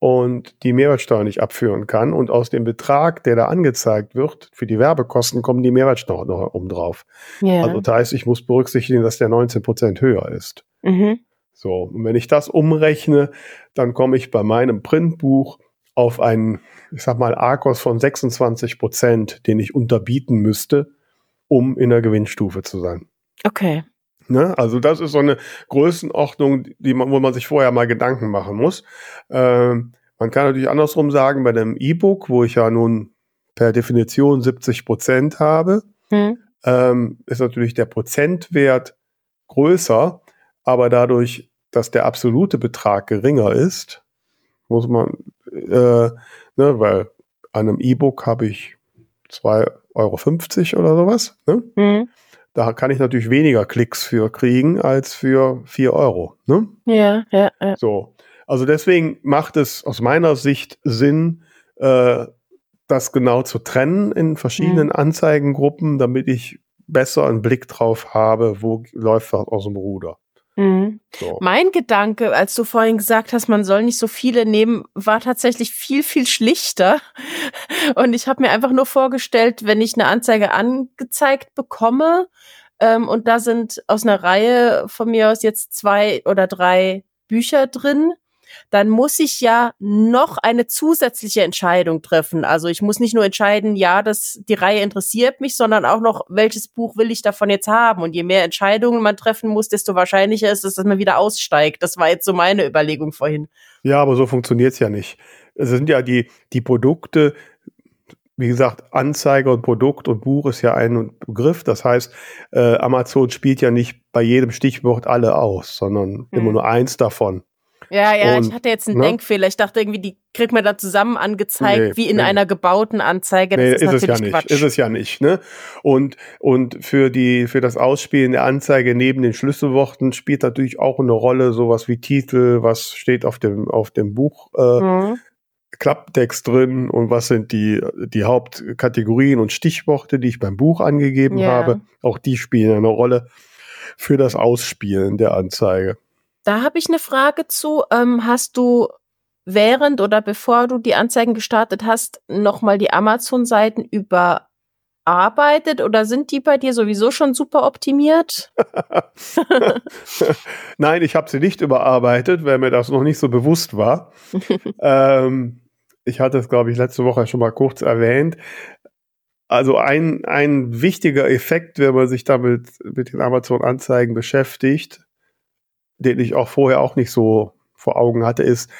und die Mehrwertsteuer nicht abführen kann. Und aus dem Betrag, der da angezeigt wird, für die Werbekosten kommen die Mehrwertsteuer noch oben drauf.
Ja.
Also das heißt, ich muss berücksichtigen, dass der 19 Prozent höher ist.
mhm.
So, und wenn ich das umrechne, dann komme ich bei meinem Printbuch auf einen, ich sag mal, Arkos von 26 Prozent, den ich unterbieten müsste, um in der Gewinnstufe zu sein.
Okay.
Ne? Also das ist so eine Größenordnung, die man, wo man sich vorher mal Gedanken machen muss. Ähm, man kann natürlich andersrum sagen, bei dem E-Book, wo ich ja nun per Definition 70 Prozent habe,
Mhm.
ähm, ist natürlich der Prozentwert größer, aber dadurch, dass der absolute Betrag geringer ist, muss man, äh, ne, weil an einem E-Book habe ich 2,50 Euro oder sowas. Ne?
Mhm.
Da kann ich natürlich weniger Klicks für kriegen als für vier Euro. Ne?
Ja, ja, ja.
So. Also deswegen macht es aus meiner Sicht Sinn, äh, das genau zu trennen in verschiedenen
Mhm.
Anzeigengruppen, damit ich besser einen Blick drauf habe, wo läuft was aus dem Ruder.
Mhm.
So.
Mein Gedanke, als du vorhin gesagt hast, man soll nicht so viele nehmen, war tatsächlich viel, viel schlichter. Und ich habe mir einfach nur vorgestellt, wenn ich eine Anzeige angezeigt bekomme ähm, und da sind aus einer Reihe von mir aus jetzt zwei oder drei Bücher drin, dann muss ich ja noch eine zusätzliche Entscheidung treffen. Also ich muss nicht nur entscheiden, ja, das, die Reihe interessiert mich, sondern auch noch, welches Buch will ich davon jetzt haben. Und je mehr Entscheidungen man treffen muss, desto wahrscheinlicher ist es, dass man wieder aussteigt. Das war jetzt so meine Überlegung vorhin.
Ja, aber so funktioniert's ja nicht. Es sind ja die, die Produkte, wie gesagt, Anzeige und Produkt und Buch ist ja ein Begriff. Das heißt, äh, Amazon spielt ja nicht bei jedem Stichwort alle aus, sondern immer
Mhm.
nur eins davon.
Ja, ja,
Und,
ich hatte jetzt einen
ne?
Denkfehler. Ich dachte irgendwie, die kriegt man da zusammen angezeigt,
Nee,
wie in
nee.
einer gebauten Anzeige. Das
Nee,
ist,
ist, es ja nicht.
Quatsch.
Ist es ja nicht, ne? Und, und für die, für das Ausspielen der Anzeige neben den Schlüsselworten spielt natürlich auch eine Rolle sowas wie Titel, was steht auf dem, auf dem Buch, äh,
Mhm.
Klapptext drin und was sind die, die Hauptkategorien und Stichworte, die ich beim Buch angegeben
Ja.
habe. Auch die spielen eine Rolle für das Ausspielen der Anzeige.
Da habe ich eine Frage zu. Ähm, hast du während oder bevor du die Anzeigen gestartet hast, nochmal die Amazon-Seiten überarbeitet oder sind die bei dir sowieso schon super optimiert?
Nein, ich habe sie nicht überarbeitet, weil mir das noch nicht so bewusst war. ähm, ich hatte es, glaube ich, letzte Woche schon mal kurz erwähnt. Also ein, ein wichtiger Effekt, wenn man sich damit mit den Amazon-Anzeigen beschäftigt, den ich auch vorher auch nicht so vor Augen hatte, ist,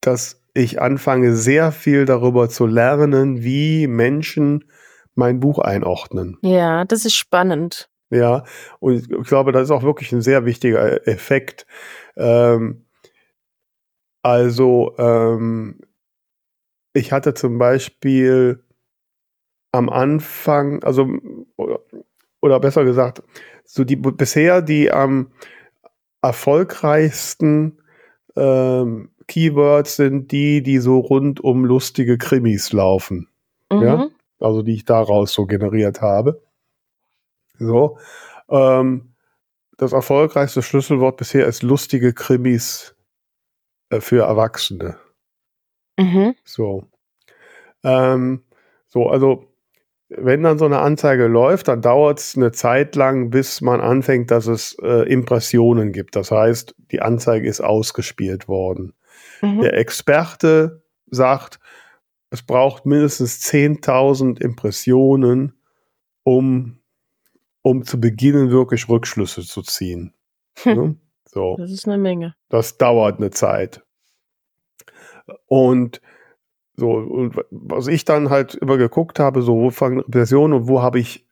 dass ich anfange, sehr viel darüber zu lernen, wie Menschen mein Buch einordnen.
Ja, das ist spannend.
Ja, und ich glaube, das ist auch wirklich ein sehr wichtiger Effekt. Ähm, also, ähm, ich hatte zum Beispiel am Anfang, also, oder, oder besser gesagt, so die bisher die am erfolgreichsten ähm, Keywords sind die, die so rund um lustige Krimis laufen
Mhm.
Ja. also die ich daraus so generiert habe. So. Ähm, das erfolgreichste Schlüsselwort bisher ist lustige Krimis äh, für Erwachsene.
Mhm.
So. Ähm, so, also wenn dann so eine Anzeige läuft, dann dauert es eine Zeit lang, bis man anfängt, dass es äh, Impressionen gibt. Das heißt, die Anzeige ist ausgespielt worden.
Mhm.
Der Experte sagt, es braucht mindestens 10.000 Impressionen, um, um zu beginnen, wirklich Rückschlüsse zu ziehen. Ne? So,
Das ist eine Menge.
das dauert eine Zeit. Und so, und was ich dann halt immer geguckt habe, so wo fangen Versionen und wo habe ich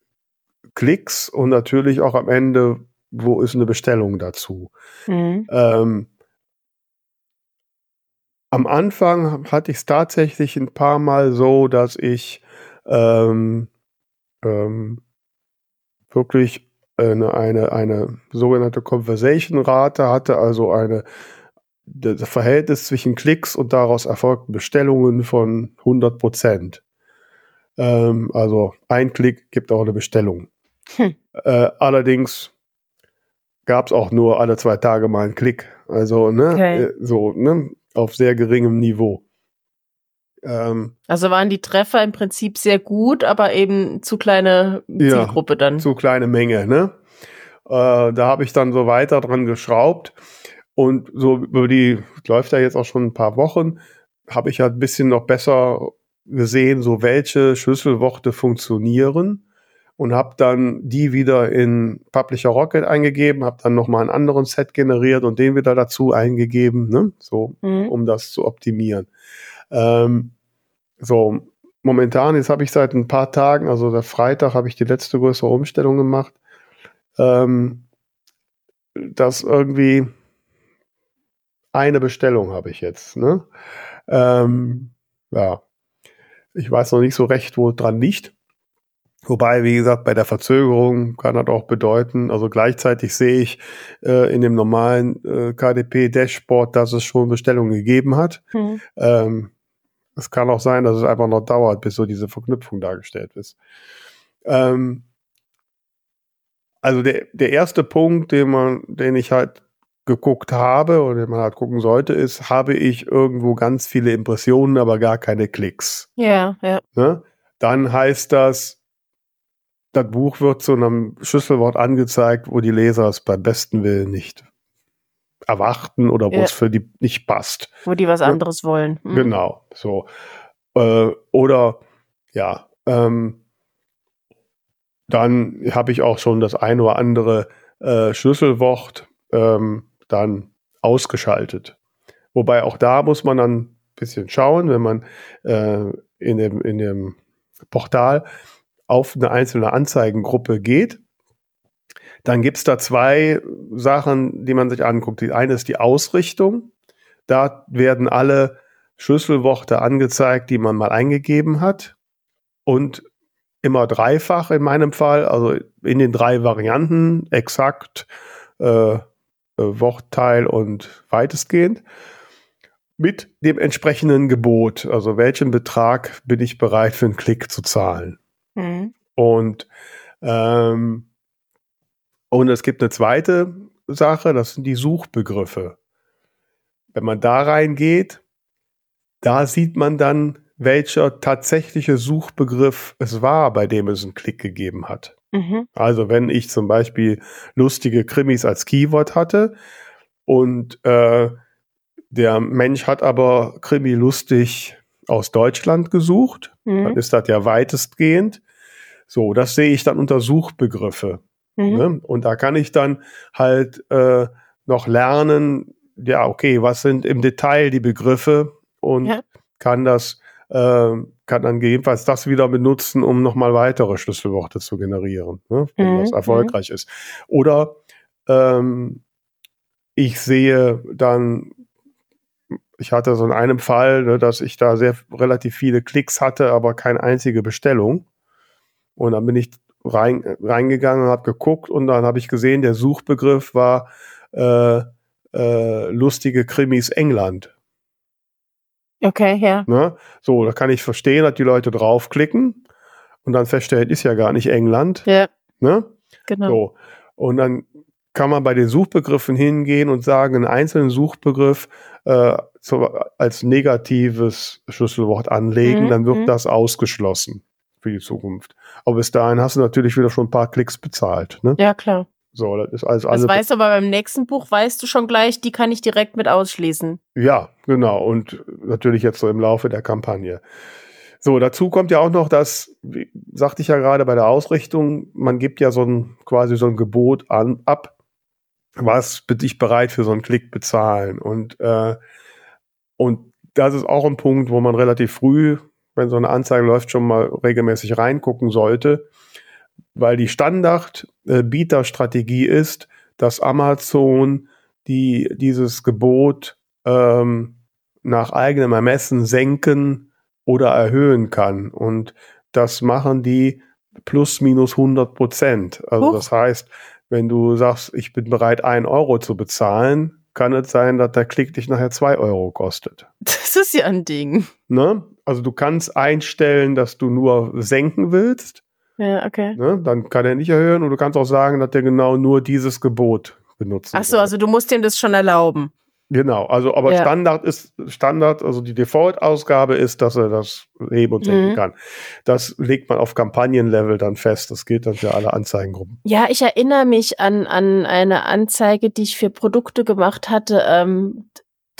Klicks und natürlich auch am Ende, wo ist eine Bestellung dazu.
Mhm.
Ähm, am Anfang hatte ich es tatsächlich ein paar Mal so, dass ich ähm, ähm, wirklich eine, eine, eine sogenannte Conversation-Rate hatte, also eine das Verhältnis zwischen Klicks und daraus erfolgten Bestellungen von 100 Prozent. Ähm, also ein Klick gibt auch eine Bestellung.
Hm.
Äh, allerdings gab es auch nur alle zwei Tage mal einen Klick. Also, ne,
Okay.
äh, so, ne, auf sehr geringem Niveau. Ähm,
Also waren die Treffer im Prinzip sehr gut, aber eben zu kleine
Ja,
Zielgruppe dann.
zu kleine Menge, ne? Äh, da habe ich dann so weiter dran geschraubt. Und so über die, läuft ja jetzt auch schon ein paar Wochen, habe ich halt ein bisschen noch besser gesehen, so welche Schlüsselworte funktionieren und habe dann die wieder in Publisher Rocket eingegeben, habe dann nochmal einen anderen Set generiert und den wieder dazu eingegeben, ne? so,
Mhm.
um das zu optimieren. Ähm, so, momentan, jetzt habe ich seit ein paar Tagen, also der Freitag habe ich die letzte größere Umstellung gemacht, ähm, dass irgendwie eine Bestellung habe ich jetzt. Ne? Ähm, ja, ich weiß noch nicht so recht, wo dran liegt. Wobei, wie gesagt, bei der Verzögerung kann das auch bedeuten, also gleichzeitig sehe ich äh, in dem normalen äh, KDP-Dashboard, dass es schon Bestellungen gegeben hat.
Hm.
Ähm, es kann auch sein, dass es einfach noch dauert, bis so diese Verknüpfung dargestellt ist. Ähm, also der, der erste Punkt, den man, den ich halt geguckt habe oder man halt gucken sollte, ist, habe ich irgendwo ganz viele Impressionen, aber gar keine Klicks.
Ja, ja.
Ne? Dann heißt das, das Buch wird zu einem Schlüsselwort angezeigt, wo die Leser es beim besten Willen nicht erwarten oder wo
Ja.
es für die nicht passt.
Wo die was
Ja.
anderes wollen. Hm.
Genau, so. Äh, oder ja, ähm, dann habe ich auch schon das ein oder andere äh, Schlüsselwort ähm, dann ausgeschaltet. Wobei auch da muss man dann ein bisschen schauen, wenn man äh, in, dem, in dem Portal auf eine einzelne Anzeigengruppe geht. Dann gibt es da zwei Sachen, die man sich anguckt. Die eine ist die Ausrichtung. Da werden alle Schlüsselworte angezeigt, die man mal eingegeben hat. Und immer dreifach in meinem Fall, also in den drei Varianten, exakt, äh, Wortteil und weitestgehend, mit dem entsprechenden Gebot. Also welchen Betrag bin ich bereit für einen Klick zu zahlen?
Hm.
Und, ähm, und es gibt eine zweite Sache, das sind die Suchbegriffe. Wenn man da reingeht, da sieht man dann, welcher tatsächliche Suchbegriff es war, bei dem es einen Klick gegeben hat.
Mhm.
Also wenn ich zum Beispiel lustige Krimis als Keyword hatte und äh, der Mensch hat aber Krimi lustig aus Deutschland gesucht, dann
Mhm.
ist das ja weitestgehend. So, das sehe ich dann unter Suchbegriffe.
Mhm.
Ne? Und da kann ich dann halt äh, noch lernen, ja, okay, was sind im Detail die Begriffe und
Ja.
kann das, äh, kann dann gegebenenfalls das wieder benutzen, um nochmal weitere Schlüsselworte zu generieren, ne? wenn
Mhm,
das erfolgreich ist. Oder ähm, ich sehe dann, ich hatte so in einem Fall, ne, dass ich da sehr relativ viele Klicks hatte, aber keine einzige Bestellung. Und dann bin ich rein, reingegangen und habe geguckt und dann habe ich gesehen, der Suchbegriff war äh, äh, lustige Krimis England.
Okay, ja.
Ne? So, da kann ich verstehen, dass die Leute draufklicken und dann feststellen, ist ja gar nicht England.
Ja,
Ne?
genau.
So. Und dann kann man bei den Suchbegriffen hingehen und sagen, einen einzelnen Suchbegriff äh, zu, als negatives Schlüsselwort anlegen,
Mhm,
dann wird
mhm.
das ausgeschlossen für die Zukunft. Aber bis dahin hast du natürlich wieder schon ein paar Klicks bezahlt. Ne?
Ja, klar.
So, das ist also
Das
alle.
weißt du aber beim nächsten Buch, weißt du schon gleich, die kann ich direkt mit ausschließen.
Ja, genau. Und natürlich jetzt so im Laufe der Kampagne. So, dazu kommt ja auch noch, dass, wie sagte ich ja gerade bei der Ausrichtung, man gibt ja so ein quasi so ein Gebot an, ab, was bin ich bereit für so einen Klick bezahlen. Und, äh, und das ist auch ein Punkt, wo man relativ früh, wenn so eine Anzeige läuft, schon mal regelmäßig reingucken sollte, weil die Standard-Bieterstrategie ist, dass Amazon die, dieses Gebot ähm, nach eigenem Ermessen senken oder erhöhen kann. Und das machen die plus minus 100 Prozent. Also
Huch.
das heißt, wenn du sagst, ich bin bereit, ein Euro zu bezahlen, kann es sein, dass der Klick dich nachher zwei Euro kostet.
Das ist ja ein Ding.
Ne? Also du kannst einstellen, dass du nur senken willst,
Ja, okay.
ne? dann kann er nicht erhöhen. Und du kannst auch sagen, dass der genau nur dieses Gebot benutzen
Ach so,
soll.
also du musst ihm das schon erlauben.
Genau, also aber
Ja.
Standard ist Standard, also die Default-Ausgabe ist, dass er das heben und senken
Mhm.
kann. Das legt man auf Kampagnenlevel dann fest. Das gilt dann für alle Anzeigengruppen.
Ja, ich erinnere mich an, an eine Anzeige, die ich für Produkte gemacht hatte. Ähm,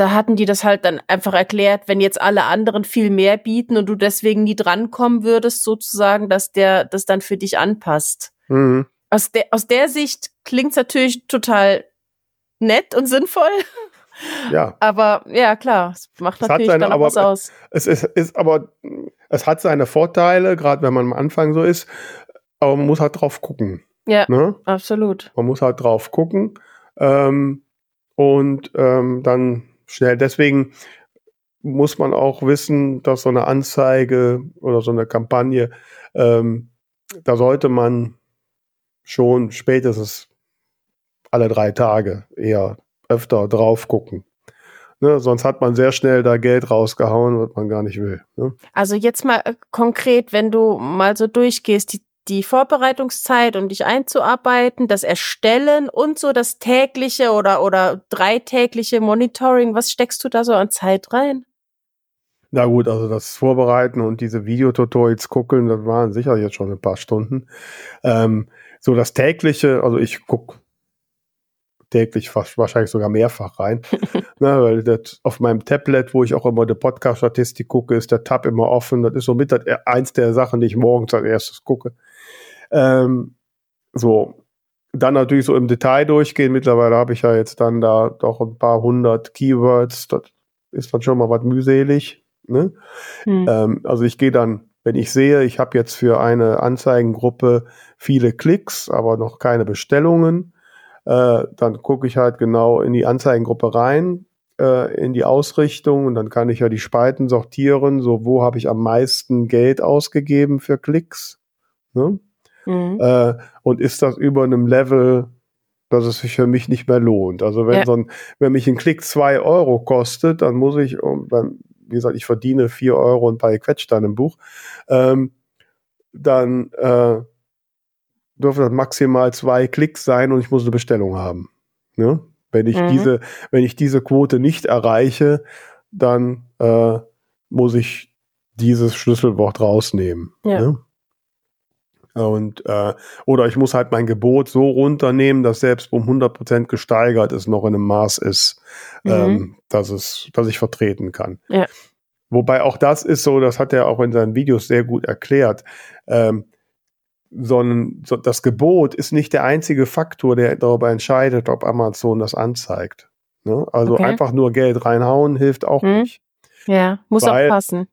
da hatten die das halt dann einfach erklärt, wenn jetzt alle anderen viel mehr bieten und du deswegen nie drankommen würdest, sozusagen, dass der das dann für dich anpasst.
Mhm.
Aus der, aus der Sicht klingt's natürlich total nett und sinnvoll,
Ja,
aber ja, klar, es macht
Es hat
natürlich
seine-
dann
aber-
was aus.
es ist, ist aber, es hat seine Vorteile, gerade wenn man am Anfang so ist. Aber man muss halt drauf gucken.
Ja,
Ne?
absolut.
Man muss halt drauf gucken. Ähm, und ähm, dann schnell. Deswegen muss man auch wissen, dass so eine Anzeige oder so eine Kampagne ähm, da sollte man schon spätestens alle drei Tage eher öfter drauf gucken. Ne, sonst hat man sehr schnell da Geld rausgehauen, was man gar nicht will. Ne?
Also jetzt mal äh, konkret, wenn du mal so durchgehst, die, die Vorbereitungszeit, um dich einzuarbeiten, das Erstellen und so das tägliche oder, oder dreitägliche Monitoring, was steckst du da so an Zeit rein?
Na gut, also das Vorbereiten und diese Videotutorials gucken, das waren sicher jetzt schon ein paar Stunden. Ähm, so das tägliche, also ich gucke täglich fast wahrscheinlich sogar mehrfach rein. ne, weil das auf meinem Tablet, wo ich auch immer die Podcast-Statistik gucke, ist der Tab immer offen. Das ist so mit eins der Sachen, die ich morgens als erstes gucke. Ähm, so, dann natürlich so im Detail durchgehen. Mittlerweile habe ich ja jetzt dann da doch ein paar hundert Keywords. Das ist dann schon mal was mühselig. Ne? Hm. Ähm, also ich gehe dann, wenn ich sehe, ich habe jetzt für eine Anzeigengruppe viele Klicks, aber noch keine Bestellungen, äh, dann gucke ich halt genau in die Anzeigengruppe rein, äh, in die Ausrichtung und dann kann ich ja die Spalten sortieren, so wo habe ich am meisten Geld ausgegeben für Klicks. Ne? Mhm. Äh, und ist das über einem Level, dass es sich für mich nicht mehr lohnt. Also wenn ja. so ein, wenn mich ein Klick zwei Euro kostet, dann muss ich, dann, wie gesagt, ich verdiene vier Euro und ein paar Quetsch dann im Buch, ähm, dann äh, dürfen das maximal zwei Klicks sein und ich muss eine Bestellung haben. Ne? Wenn ich mhm. diese, wenn ich diese Quote nicht erreiche, dann äh, muss ich dieses Schlüsselwort rausnehmen. Ja. Ne? Und äh, oder ich muss halt mein Gebot so runternehmen, dass selbst um 100% gesteigert es noch in einem Maß ist, mhm. ähm, dass es, dass ich vertreten kann. Ja. Wobei auch das ist so, das hat er auch in seinen Videos sehr gut erklärt. Ähm, sondern so, das Gebot ist nicht der einzige Faktor, der darüber entscheidet, ob Amazon das anzeigt. Ne? Also okay. einfach nur Geld reinhauen hilft auch hm. nicht.
Ja, muss auch passen.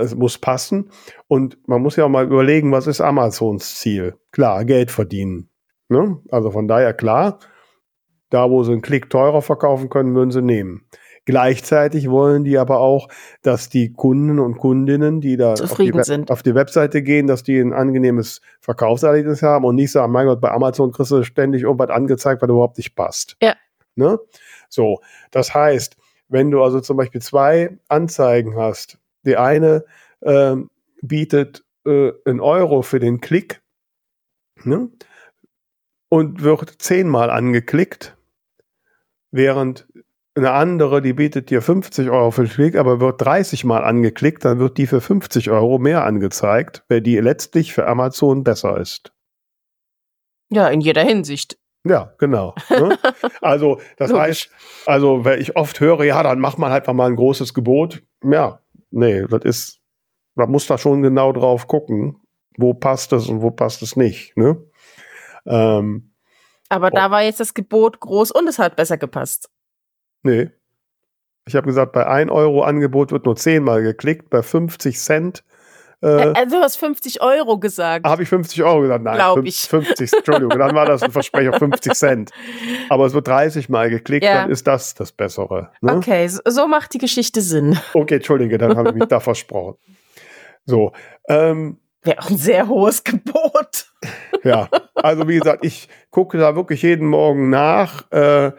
Es muss passen und man muss ja auch mal überlegen, was ist Amazons Ziel? Klar, Geld verdienen. Ne? Also von daher klar, da wo sie einen Klick teurer verkaufen können, würden sie nehmen. Gleichzeitig wollen die aber auch, dass die Kunden und Kundinnen, die da auf die, auf die, Webseite gehen, dass die ein angenehmes Verkaufserlebnis haben und nicht sagen, mein Gott, bei Amazon kriegst du ständig irgendwas angezeigt, weil überhaupt nicht passt. Ja. Ne? So, das heißt, wenn du also zum Beispiel zwei Anzeigen hast, die eine äh, bietet äh, einen Euro für den Klick ne? und wird zehnmal angeklickt, während eine andere, die bietet dir 50 Euro für den Klick, aber wird 30 Mal angeklickt, dann wird die für 50 Euro mehr angezeigt, weil die letztlich für Amazon besser ist.
Ja, in jeder Hinsicht.
Ja, genau. Ne? Also, das heißt, also, wenn ich oft höre, ja, dann macht man halt mal ein großes Gebot. Ja, nee, das ist, man muss da schon genau drauf gucken, wo passt es und wo passt es nicht. Ne?
Ähm, aber da war jetzt das Gebot groß und es hat besser gepasst.
Nee. Ich habe gesagt, bei 1 Euro Angebot wird nur 10 Mal geklickt, bei 50 Cent.
Äh, also du hast 50 Euro gesagt.
Habe ich 50 Euro gesagt? Nein, Glaub 50, ich. 50, Entschuldigung, dann war das ein Versprecher 50 Cent. Aber es wird 30 Mal geklickt, ja. dann ist das das Bessere.
Ne? Okay, so macht die Geschichte Sinn.
Okay, Entschuldige, dann habe ich mich da versprochen. So. Ähm,
Wäre auch ein sehr hohes Gebot.
Ja, also wie gesagt, ich gucke da wirklich jeden Morgen nach. Äh,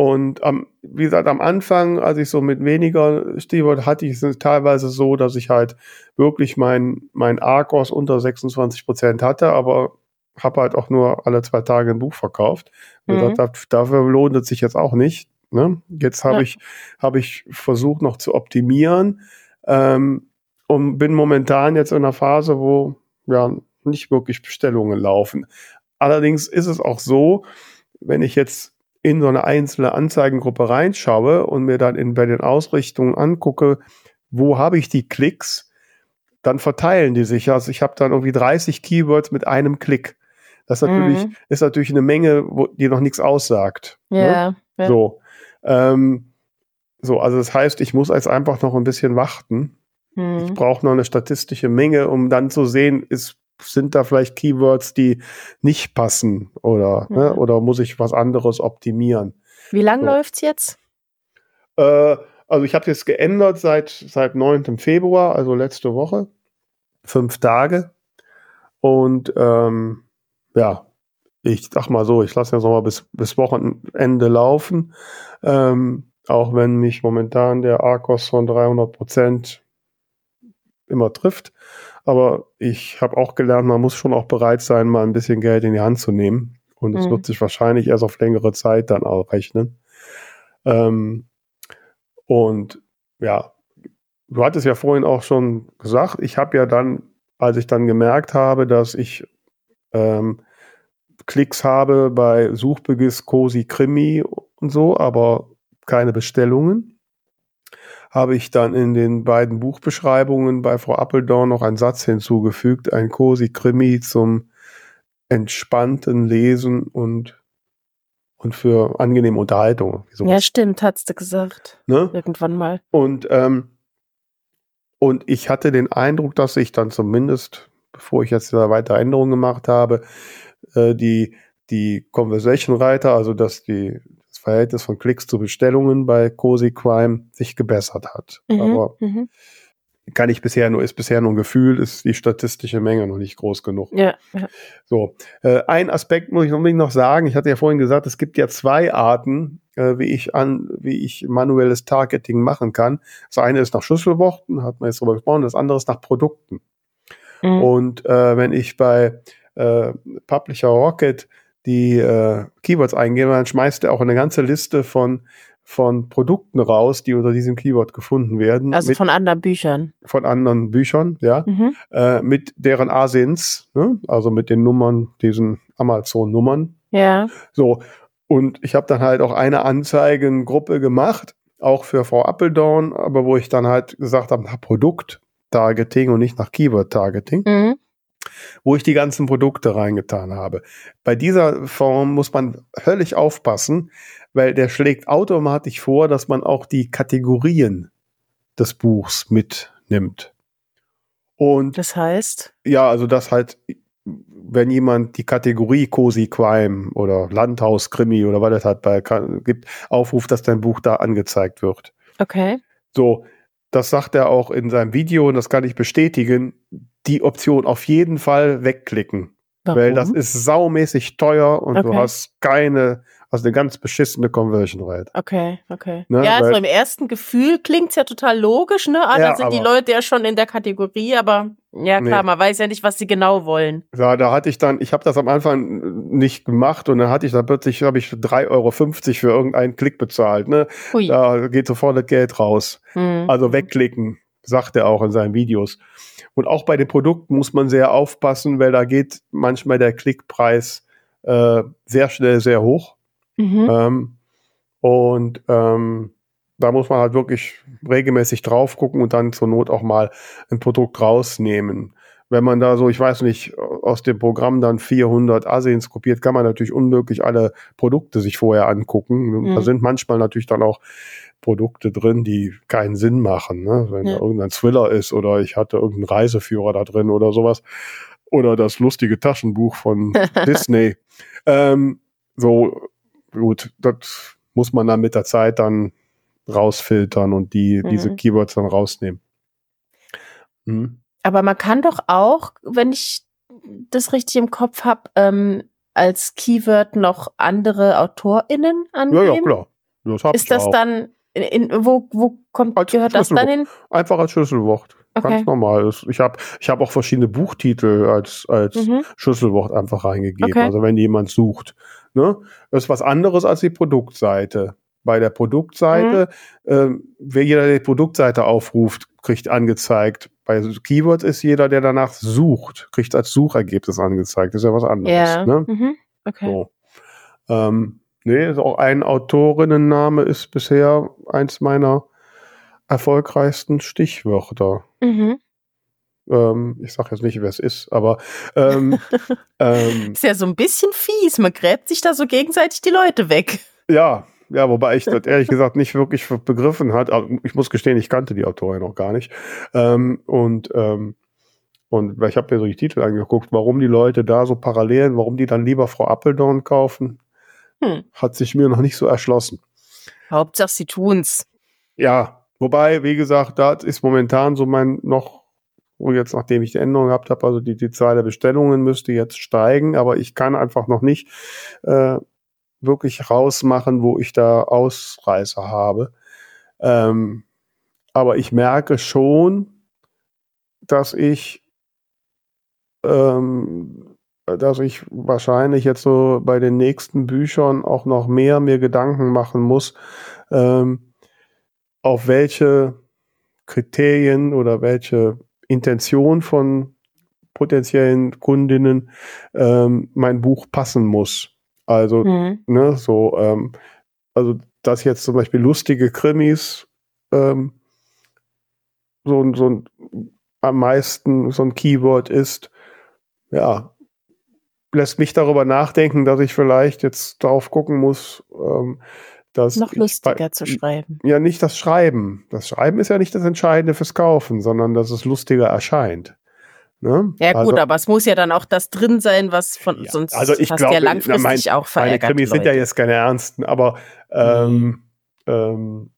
und am, wie gesagt, am Anfang, als ich so mit weniger Stichwort hatte, ich es teilweise so, dass ich halt wirklich mein, mein Arcos unter 26 Prozent hatte, aber habe halt auch nur alle zwei Tage ein Buch verkauft. Mhm. Das, dafür lohnt es sich jetzt auch nicht. Ne? Jetzt habe ja. ich, hab ich versucht noch zu optimieren ähm, und bin momentan jetzt in einer Phase, wo ja nicht wirklich Bestellungen laufen. Allerdings ist es auch so, wenn ich jetzt in so eine einzelne Anzeigengruppe reinschaue und mir dann in, bei den Ausrichtungen angucke, wo habe ich die Klicks, dann verteilen die sich. Also ich habe dann irgendwie 30 Keywords mit einem Klick. Das natürlich, mhm. ist natürlich eine Menge, wo, die noch nichts aussagt.
Ja. Ne? ja.
So. Ähm, so, also das heißt, ich muss jetzt einfach noch ein bisschen warten. Mhm. Ich brauche noch eine statistische Menge, um dann zu sehen, ist sind da vielleicht Keywords, die nicht passen oder, mhm. ne, oder muss ich was anderes optimieren?
Wie lange so. läuft's jetzt?
Äh, also ich habe jetzt geändert seit, seit 9. Februar, also letzte Woche. Fünf Tage. Und ähm, ja, ich sag mal so, ich lasse jetzt noch mal bis, bis Wochenende laufen. Ähm, auch wenn mich momentan der Arcos von 300 Prozent immer trifft. Aber ich habe auch gelernt, man muss schon auch bereit sein, mal ein bisschen Geld in die Hand zu nehmen. Und es
Mhm.
wird sich wahrscheinlich erst auf längere Zeit dann auch rechnen. Ähm, und ja, du hattest ja vorhin auch schon gesagt, ich habe ja dann, als ich dann gemerkt habe, dass ich ähm, Klicks habe bei Suchbegiss, Cosi, Krimi und so, aber keine Bestellungen, habe ich dann in den beiden Buchbeschreibungen bei Frau Appeldorn noch einen Satz hinzugefügt, ein Cosi Krimi zum entspannten Lesen und, und für angenehme Unterhaltung. sowas,
Ja, stimmt, hat's du gesagt.
ne?
Irgendwann mal.
Und, ähm, und ich hatte den Eindruck, dass ich dann zumindest, bevor ich jetzt da weiter Änderungen gemacht habe, äh, die, die Conversation-Reiter, also dass die, Verhältnis von Klicks zu Bestellungen bei Cozy Crime sich gebessert hat.
Mhm,
Aber
mhm.
kann ich bisher nur, ist bisher nur ein Gefühl, ist die statistische Menge noch nicht groß genug.
Ja, ja.
So, äh, ein Aspekt muss ich unbedingt noch sagen. Ich hatte ja vorhin gesagt, es gibt ja zwei Arten, äh, wie ich an, wie ich manuelles Targeting machen kann. Das eine ist nach Schlüsselworten, hat man jetzt drüber gesprochen, das andere ist nach Produkten.
Mhm.
Und äh, wenn ich bei äh, Publisher Rocket die äh, Keywords eingebe, dann schmeißt er auch eine ganze Liste von von Produkten raus, die unter diesem Keyword gefunden werden,
Also
mit,
von anderen Büchern.
von anderen Büchern, ja
Mhm.
äh, mit deren Asins, ne? also mit den Nummern, diesen Amazon-Nummern.
Ja.
So, und ich habe dann halt auch eine Anzeigengruppe gemacht, auch für Frau Appeldorn, aber wo ich dann halt gesagt habe, nach Produkt-Targeting und nicht nach Keyword-Targeting,
Mhm.
Wo ich die ganzen Produkte reingetan habe. Bei dieser Form muss man höllisch aufpassen, weil der schlägt automatisch vor, dass man auch die Kategorien des Buchs mitnimmt. Und
Das heißt,
ja, also das halt, wenn jemand die Kategorie Cozy Crime oder Landhaus Krimi oder was es halt bei gibt, aufruft, dass dein Buch da angezeigt wird.
okay.
So, das sagt er auch in seinem Video und das kann ich bestätigen. Die Option auf jeden Fall wegklicken,
Warum?
weil das ist saumäßig teuer und du
Okay.
hast keine, also eine ganz beschissene Conversion Rate.
Okay, okay.
Ne,
ja, also im ersten Gefühl klingt's ja total logisch, ne? Ah,
Ja,
da sind die Leute ja schon in der Kategorie, aber ja klar,
Nee.
man weiß ja nicht, was sie genau wollen.
Ja, da hatte ich dann, ich habe das am Anfang nicht gemacht und dann hatte ich dann plötzlich, habe ich 3,50 Euro für irgendeinen Klick bezahlt. Ne?
Hui.
Da geht sofort das Geld raus.
Hm.
Also wegklicken, sagt er auch in seinen Videos. Und auch bei den Produkten muss man sehr aufpassen, weil da geht manchmal der Klickpreis äh, sehr schnell sehr hoch.
Mhm.
Ähm, und ähm, da muss man halt wirklich regelmäßig drauf gucken und dann zur Not auch mal ein Produkt rausnehmen. Wenn man da so, ich weiß nicht, aus dem Programm dann 400 Asins kopiert, kann man natürlich unmöglich alle Produkte sich vorher angucken. Da
Mhm.
sind manchmal natürlich dann auch Produkte drin, die keinen Sinn machen. Ne? Wenn
Ja.
da irgendein Thriller ist oder ich hatte irgendeinen Reiseführer da drin oder sowas. Oder das lustige Taschenbuch von Disney. Ähm, so, gut, das muss man dann mit der Zeit dann rausfiltern und die, diese
Mhm.
Keywords dann rausnehmen. Mhm.
Aber man kann doch auch, wenn ich das richtig im Kopf habe, ähm, als Keyword noch andere AutorInnen
Ja,
angeben.
ja, klar. Das
Ist das
auch.
dann, in, in, wo, wo kommt,
Als
gehört das dann hin?
Einfach als Schlüsselwort.
Okay.
Ganz normal. Ich habe ich hab auch verschiedene Buchtitel als, als
Mhm.
Schlüsselwort einfach reingegeben.
Okay.
Also wenn jemand sucht. Ne? Das ist was anderes als die Produktseite. Bei der Produktseite,
Mhm.
ähm, wer jeder, der die Produktseite aufruft, kriegt angezeigt. Bei Keywords ist jeder, der danach sucht, kriegt als Suchergebnis angezeigt. Das ist ja was anderes.
Ja.
Ne?
Mhm. Okay.
So. Ähm, nee, ist auch ein Autorinnenname ist bisher eins meiner erfolgreichsten Stichwörter.
Mhm.
Ähm, ich sage jetzt nicht, wer es ist, aber ähm, ähm,
Ist ja so ein bisschen fies. Man gräbt sich da so gegenseitig die Leute weg.
ja, ja, wobei ich das ehrlich gesagt nicht wirklich begriffen hat. Also ich muss gestehen, ich kannte die Autorin noch gar nicht. Ähm, und ähm, und ich habe mir so die Titel angeguckt, warum die Leute da so Parallelen, warum die dann lieber Frau Appeldorn kaufen,
Hm.
hat sich mir noch nicht so erschlossen.
Hauptsache sie tun's.
Ja, wobei, wie gesagt, das ist momentan so mein noch wo jetzt, nachdem ich die Änderung gehabt habe, also die, die Zahl der Bestellungen müsste jetzt steigen, aber ich kann einfach noch nicht äh, wirklich rausmachen, wo ich da Ausreißer habe. Ähm, aber ich merke schon, dass ich, ähm, dass ich wahrscheinlich jetzt so bei den nächsten Büchern auch noch mehr mir Gedanken machen muss, ähm, auf welche Kriterien oder welche Intention von potenziellen Kundinnen ähm, mein Buch passen muss. Also, mhm. ne, so, ähm, also, dass jetzt zum Beispiel lustige Krimis ähm, so, so ein, am meisten so ein Keyword ist, ja, lässt mich darüber nachdenken, dass ich vielleicht jetzt darauf gucken muss, ähm, dass
noch lustiger zu schreiben.
Ja, nicht das Schreiben. Das Schreiben ist ja nicht das Entscheidende fürs Kaufen, sondern dass es lustiger erscheint.
Ne? Ja gut, also, aber es muss ja dann auch das drin sein, was von
ja,
sonst
also ich
hast
glaube,
ja langfristig
mein,
auch verärgert.
Meine Krimis sind ja jetzt keine ernsten, aber ähm, mhm. ähm,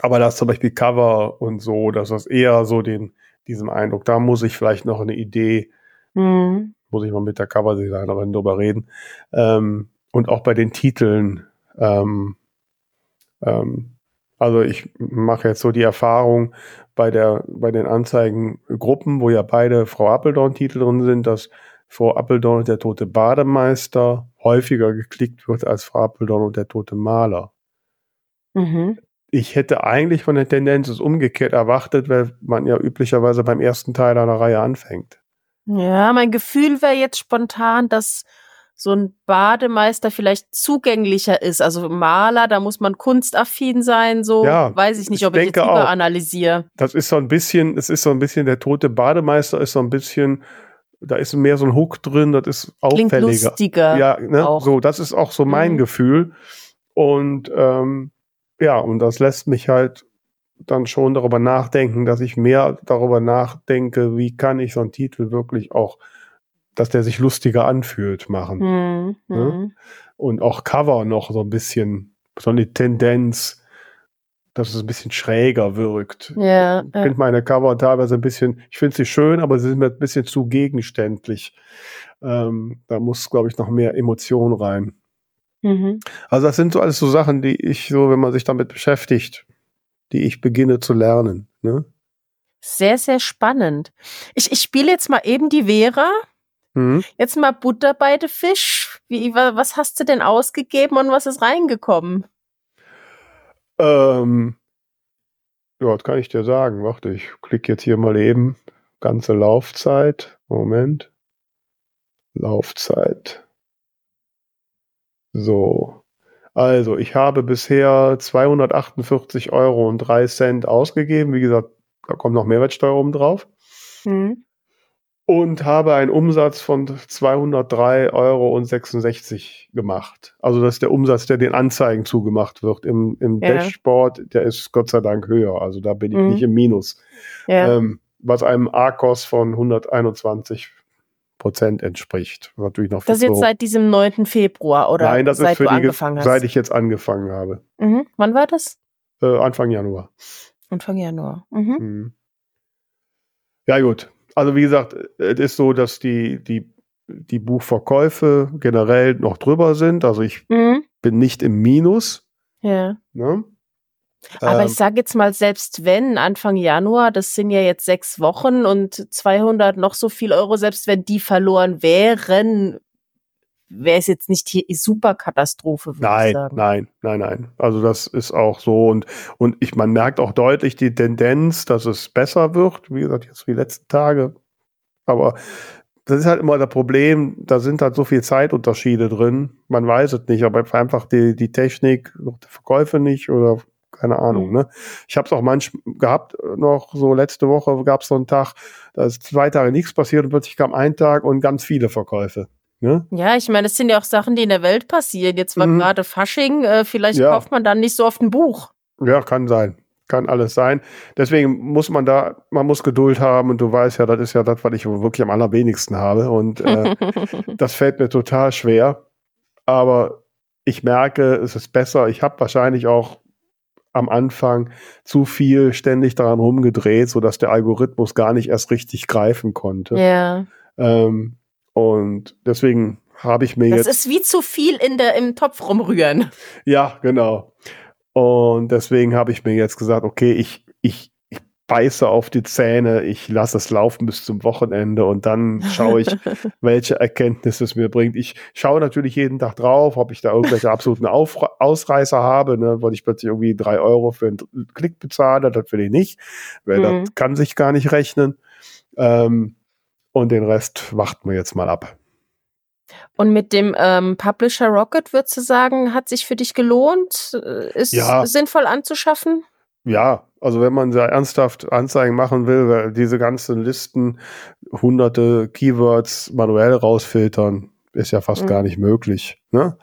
aber das zum Beispiel Cover und so, das eher so den diesem Eindruck, da muss ich vielleicht noch eine Idee, mhm. muss ich mal mit der Coverdesignerin drüber reden ähm, und auch bei den Titeln. Ähm, ähm, also ich mache jetzt so die Erfahrung bei der, bei den Anzeigengruppen, wo ja beide Frau Appeldorn-Titel drin sind, dass Frau Appeldorn und der tote Bademeister häufiger geklickt wird als Frau Appeldorn und der tote Maler. Mhm. Ich hätte eigentlich von der Tendenz es umgekehrt erwartet, weil man ja üblicherweise beim ersten Teil einer Reihe anfängt.
Ja, mein Gefühl wäre jetzt spontan, dass so ein Bademeister vielleicht zugänglicher ist. Also Maler, da muss man kunstaffin sein, so ja, weiß ich nicht, ob ich, ich jetzt überanalysiere.
Das ist so ein bisschen, es ist so ein bisschen, der tote Bademeister ist so ein bisschen, da ist mehr so ein Hook drin, das ist auffälliger. Klingt
lustiger.
Ja, ne? Auch. so, das ist auch so mein mhm. Gefühl. Und ähm, ja, und das lässt mich halt dann schon darüber nachdenken, dass ich mehr darüber nachdenke, wie kann ich so einen Titel wirklich auch dass der sich lustiger anfühlt, machen. Mhm. Ne? Hm. Und auch Cover noch so ein bisschen, so eine Tendenz, dass es ein bisschen schräger wirkt.
Ja,
ich finde meine Cover teilweise ein bisschen, ich finde sie schön, aber sie sind mir ein bisschen zu gegenständlich. Ähm, da muss, glaube ich, noch mehr Emotion rein. Mhm. Also das sind so alles so Sachen, die ich so, wenn man sich damit beschäftigt, die ich beginne zu lernen. Ne?
Sehr, sehr spannend. Ich, ich spiele jetzt mal eben die Vera Mhm. Jetzt mal Butter bei den Fisch. Wie, was hast du denn ausgegeben und was ist reingekommen?
Ähm, ja, was kann ich dir sagen? Warte, ich klicke jetzt hier mal eben. Ganze Laufzeit. Moment. Laufzeit. So. Also, ich habe bisher 248 Euro und 3 Cent ausgegeben. Wie gesagt, da kommt noch Mehrwertsteuer oben drauf. Mhm und habe einen Umsatz von 203,66 Euro gemacht. Also das ist der Umsatz, der den Anzeigen zugemacht wird. Im, im ja. Dashboard, der ist Gott sei Dank höher. Also da bin ich mhm. nicht im Minus. Ja. Ähm, was einem ARKOS von 121 Prozent entspricht.
Natürlich noch das ist jetzt so seit diesem 9. Februar oder
Nein, das
seit
ist für
du
die,
angefangen hast?
Seit ich jetzt angefangen habe.
Mhm. Wann war das?
Äh, Anfang Januar.
Anfang Januar. Mhm. Mhm.
Ja gut, also wie gesagt, es ist so, dass die, die, die Buchverkäufe generell noch drüber sind. Also ich mhm. bin nicht im Minus.
Ja. Ne? Aber ähm, ich sage jetzt mal, selbst wenn Anfang Januar, das sind ja jetzt sechs Wochen und 200 noch so viel Euro, selbst wenn die verloren wären, wäre es jetzt nicht die Superkatastrophe,
würde nein, ich sagen. Nein, nein, nein. Also das ist auch so und und ich man merkt auch deutlich die Tendenz, dass es besser wird, wie gesagt jetzt wie die letzten Tage. Aber das ist halt immer das Problem, da sind halt so viele Zeitunterschiede drin. Man weiß es nicht, aber einfach die, die Technik, die Verkäufe nicht oder keine Ahnung. Mhm. Ne? Ich habe es auch manchmal gehabt, noch so letzte Woche gab es so einen Tag, da ist zwei Tage nichts passiert und plötzlich kam ein Tag und ganz viele Verkäufe. Ne?
Ja, ich meine, es sind ja auch Sachen, die in der Welt passieren. Jetzt war mhm. gerade Fasching, äh, vielleicht ja. kauft man dann nicht so oft ein Buch.
Ja, kann sein. Kann alles sein. Deswegen muss man da, man muss Geduld haben und du weißt ja, das ist ja das, was ich wirklich am allerwenigsten habe. Und äh, das fällt mir total schwer. Aber ich merke, es ist besser. Ich habe wahrscheinlich auch am Anfang zu viel ständig daran rumgedreht, sodass der Algorithmus gar nicht erst richtig greifen konnte.
Ja.
Ähm, und deswegen habe ich mir
Das
jetzt.
ist wie zu viel in der, im Topf rumrühren.
Ja, genau. Und deswegen habe ich mir jetzt gesagt, okay, ich, ich, ich beiße auf die Zähne, ich lasse es laufen bis zum Wochenende und dann schaue ich, welche Erkenntnisse es mir bringt. Ich schaue natürlich jeden Tag drauf, ob ich da irgendwelche absoluten Auf Ausreißer habe, ne, weil ich plötzlich irgendwie drei Euro für einen Klick bezahle, das will ich nicht, weil
Mhm.
das kann sich gar nicht rechnen. Ähm, und den Rest warten wir jetzt mal ab.
Und mit dem ähm, Publisher Rocket, würdest du sagen, hat sich für dich gelohnt? Äh, Ist
Ja.
sinnvoll anzuschaffen?
Ja, also wenn man sehr ernsthaft Anzeigen machen will, weil diese ganzen Listen, hunderte Keywords manuell rausfiltern, ist ja fast
Mhm.
gar nicht möglich. Ne?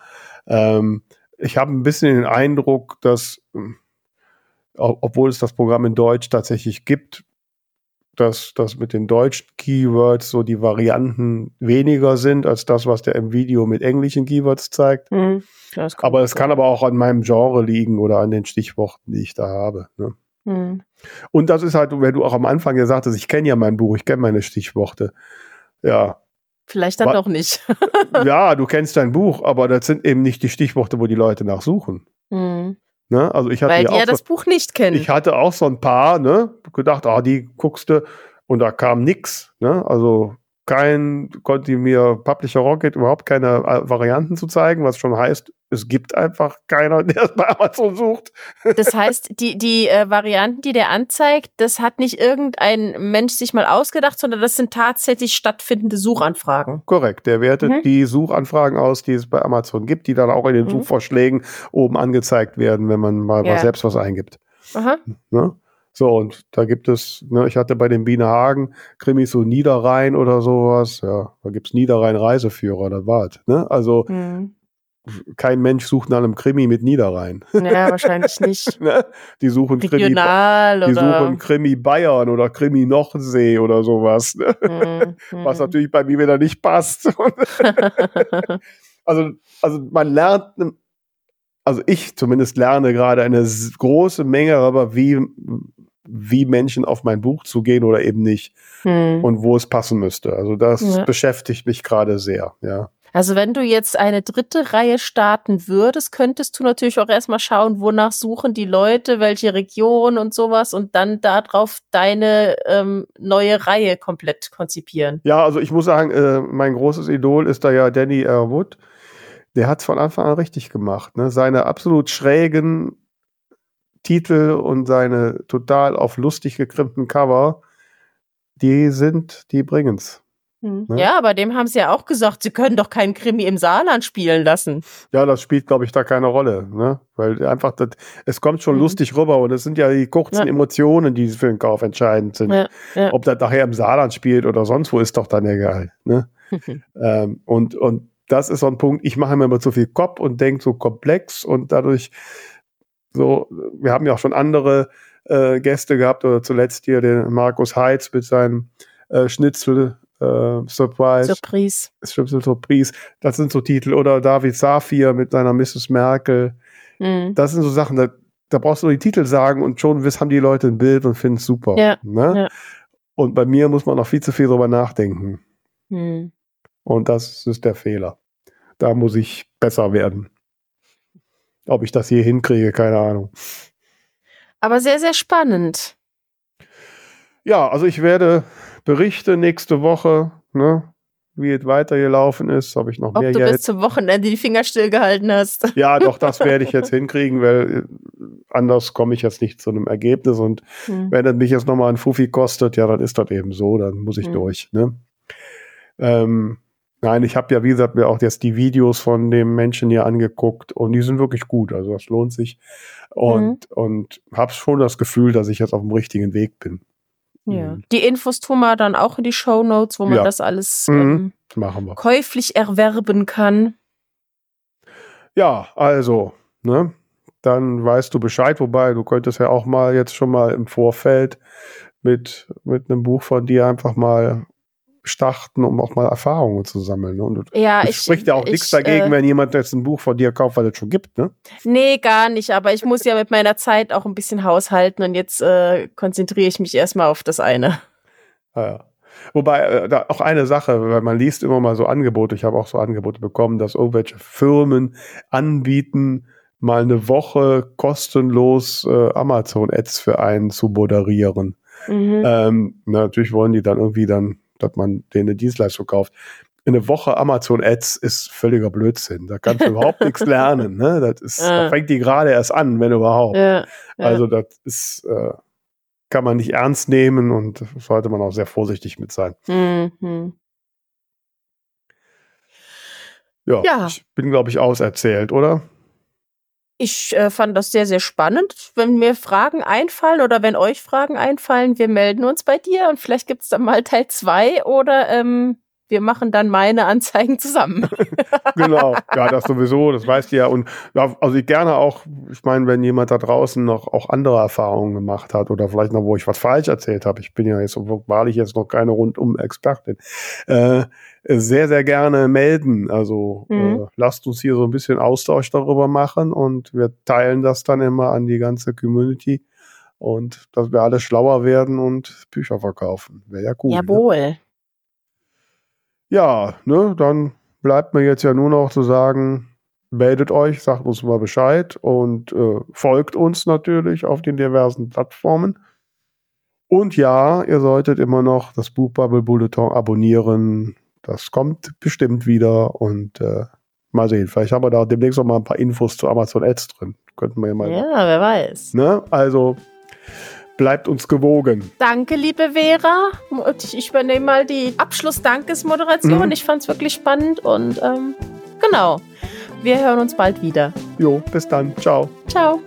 Ähm, ich habe ein bisschen den Eindruck, dass, ähm, ob- obwohl es das Programm in Deutsch tatsächlich gibt, dass das mit den deutschen Keywords so die Varianten weniger sind als das, was der im Video mit englischen Keywords zeigt.
Mhm. Ja,
Aber es kann aber auch an meinem Genre liegen oder an den Stichworten, die ich da habe. Ne?
Mhm.
Und das ist halt, wenn du auch am Anfang gesagt hast, ich kenne ja mein Buch, ich kenne meine Stichworte. Ja,
Vielleicht dann
Wa-
doch nicht.
ja, du kennst dein Buch, aber das sind eben nicht die Stichworte, wo die Leute nachsuchen.
Mhm.
Ne? Also ich hatte
Weil
ja
die
auch
ja das
so,
Buch nicht kennen.
ich hatte auch so ein paar, ne, gedacht, ah, die guckst du und da kam nix, ne? Also kein, konnte mir Publisher Rocket überhaupt keine äh, Varianten zu zeigen, was schon heißt, es gibt einfach keiner, der es bei Amazon sucht.
Das heißt, die, die äh, Varianten, die der anzeigt, das hat nicht irgendein Mensch sich mal ausgedacht, sondern das sind tatsächlich stattfindende Suchanfragen.
Korrekt, der wertet
Mhm.
die Suchanfragen aus, die es bei Amazon gibt, die dann auch in den
Mhm.
Suchvorschlägen oben angezeigt werden, wenn man mal
Ja.
was selbst was eingibt.
Aha.
Ne? So, und da gibt es, ne, ich hatte bei den Biene Hagen Krimis so Niederrhein oder sowas, ja, da gibt's Niederrhein Reiseführer, das war's. Ne? Also
Hm.
Kein Mensch sucht nach einem Krimi mit Niederrhein.
Ja, wahrscheinlich nicht.
Ne? Die suchen Krimi,
Regional
die
oder.
suchen Krimi Bayern oder Krimi Nordsee oder sowas, ne?
Hm,
was
hm.
natürlich bei mir wieder nicht passt. Also, also man lernt, also ich zumindest lerne gerade eine große Menge darüber, wie, wie Menschen auf mein Buch zugehen oder eben nicht
Hm.
und wo es passen müsste. Also das
Ja.
beschäftigt mich gerade sehr, ja.
Also wenn du jetzt eine dritte Reihe starten würdest, könntest du natürlich auch erstmal schauen, wonach suchen die Leute, welche Region und sowas und dann darauf deine ähm, neue Reihe komplett konzipieren.
Ja, also ich muss sagen, äh, mein großes Idol ist da ja Danny R. Wood. Der hat es von Anfang an richtig gemacht. Ne? Seine absolut schrägen Titel und seine total auf lustig gekrimmten Cover, die sind, die bringen's.
Hm.
Ne?
Ja, aber dem haben sie ja auch gesagt, sie können doch keinen Krimi im Saarland spielen lassen.
Ja, das spielt, glaube ich, da keine Rolle, ne? Weil einfach, das, es kommt schon
Mhm.
lustig rüber und es sind ja die kurzen
Ja.
Emotionen, die für den Kauf entscheidend sind.
Ja, ja.
Ob das nachher im Saarland spielt oder sonst wo, ist doch dann egal, ne? Ähm, und, und das ist so ein Punkt, ich mache mir immer zu viel Kopf und denke so komplex und dadurch so, wir haben ja auch schon andere äh, Gäste gehabt oder zuletzt hier den Markus Heitz mit seinem äh, Schnitzel äh, Surprise.
Surprise.
Schnitzel Surprise. Das sind so Titel oder David Safir mit seiner Mrs. Merkel.
Hm.
Das sind so Sachen, da, da brauchst du nur die Titel sagen und schon haben die Leute ein Bild und finden es super.
Ja,
Ne?
ja.
Und bei mir muss man noch viel zu viel drüber nachdenken.
Hm.
Und das ist der Fehler. Da muss ich besser werden. Ob ich das hier hinkriege, keine Ahnung.
Aber sehr, sehr spannend.
Ja, also ich werde Berichte nächste Woche, ne, wie es weitergelaufen ist, ob ich noch
Ob
mehr
du
Geld.
bis zum Wochenende die Finger stillgehalten hast.
Ja, doch, das werde ich jetzt hinkriegen, weil äh, anders komme ich jetzt nicht zu einem Ergebnis. Und
Hm.
wenn es mich jetzt nochmal ein Fuffi kostet, ja, dann ist das eben so, dann muss ich
Mhm.
durch. Ne? Ähm, nein, ich habe ja, wie gesagt, mir auch jetzt die Videos von dem Menschen hier angeguckt und die sind wirklich gut. Also das lohnt sich. Und, und habe schon das Gefühl, dass ich jetzt auf dem richtigen Weg bin.
Ja.
Mhm.
Die Infos tun wir dann auch in die Show Notes, wo man
Ja.
das alles
Mhm.
ähm,
machen wir.
käuflich erwerben kann.
Ja, also, ne? Dann weißt du Bescheid, wobei du könntest ja auch mal jetzt schon mal im Vorfeld mit, mit einem Buch von dir einfach mal starten, um auch mal Erfahrungen zu sammeln. Ne? Und
ja,
es
ich
spricht ja auch
ich,
nichts dagegen,
äh,
wenn jemand jetzt ein Buch von dir kauft, weil es schon gibt, ne?
Nee, gar nicht. Aber ich muss ja mit meiner Zeit auch ein bisschen haushalten und jetzt äh, konzentriere ich mich erstmal auf das eine.
Ja, ja. Wobei, äh, da auch eine Sache, weil man liest immer mal so Angebote, ich habe auch so Angebote bekommen, dass irgendwelche Firmen anbieten, mal eine Woche kostenlos äh, Amazon-Ads für einen zu moderieren.
Mhm.
Ähm, na, natürlich wollen die dann irgendwie dann, dass man denen eine Dienstleistung kauft. Eine Woche Amazon-Ads ist völliger Blödsinn. Da kannst du überhaupt nichts lernen. Ne? Das ist, da
Ja.
fängt die gerade erst an, wenn überhaupt.
ja, ja.
Also das ist, äh, kann man nicht ernst nehmen und sollte man auch sehr vorsichtig mit sein.
Mhm.
Ja,
Ja.
ich bin, glaube ich, auserzählt, oder?
Ich äh, fand das sehr, sehr spannend. Wenn mir Fragen einfallen oder wenn euch Fragen einfallen, wir melden uns bei dir und vielleicht gibt's dann mal Teil zwei oder ähm, wir machen dann meine Anzeigen zusammen.
genau, ja, das sowieso, das weißt du ja. Und ja, also ich gerne auch, ich meine, wenn jemand da draußen noch auch andere Erfahrungen gemacht hat oder vielleicht noch, wo ich was falsch erzählt habe, ich bin ja jetzt wahrlich jetzt noch keine Rundum-Expertin, äh, sehr, sehr gerne melden. Also
Mhm.
äh, lasst uns hier so ein bisschen Austausch darüber machen und wir teilen das dann immer an die ganze Community und dass wir alle schlauer werden und Bücher verkaufen. Wäre ja cool. Ne? Ja, ne, dann bleibt mir jetzt ja nur noch zu sagen, meldet euch, sagt uns mal Bescheid und äh, folgt uns natürlich auf den diversen Plattformen. Und ja, ihr solltet immer noch das Buchbubble Bulletin abonnieren. Das kommt bestimmt wieder und äh, mal sehen. Vielleicht haben wir da demnächst noch mal ein paar Infos zu Amazon Ads drin. Könnten wir ja mal.
Ja, wer weiß.
Ne? Also bleibt uns gewogen.
Danke, liebe Vera. Ich- übernehme mal die Abschluss-Dankesmoderation.
Mhm.
Ich fand es wirklich spannend und ähm, genau. Wir hören uns bald wieder.
Jo, bis dann. Ciao.
Ciao.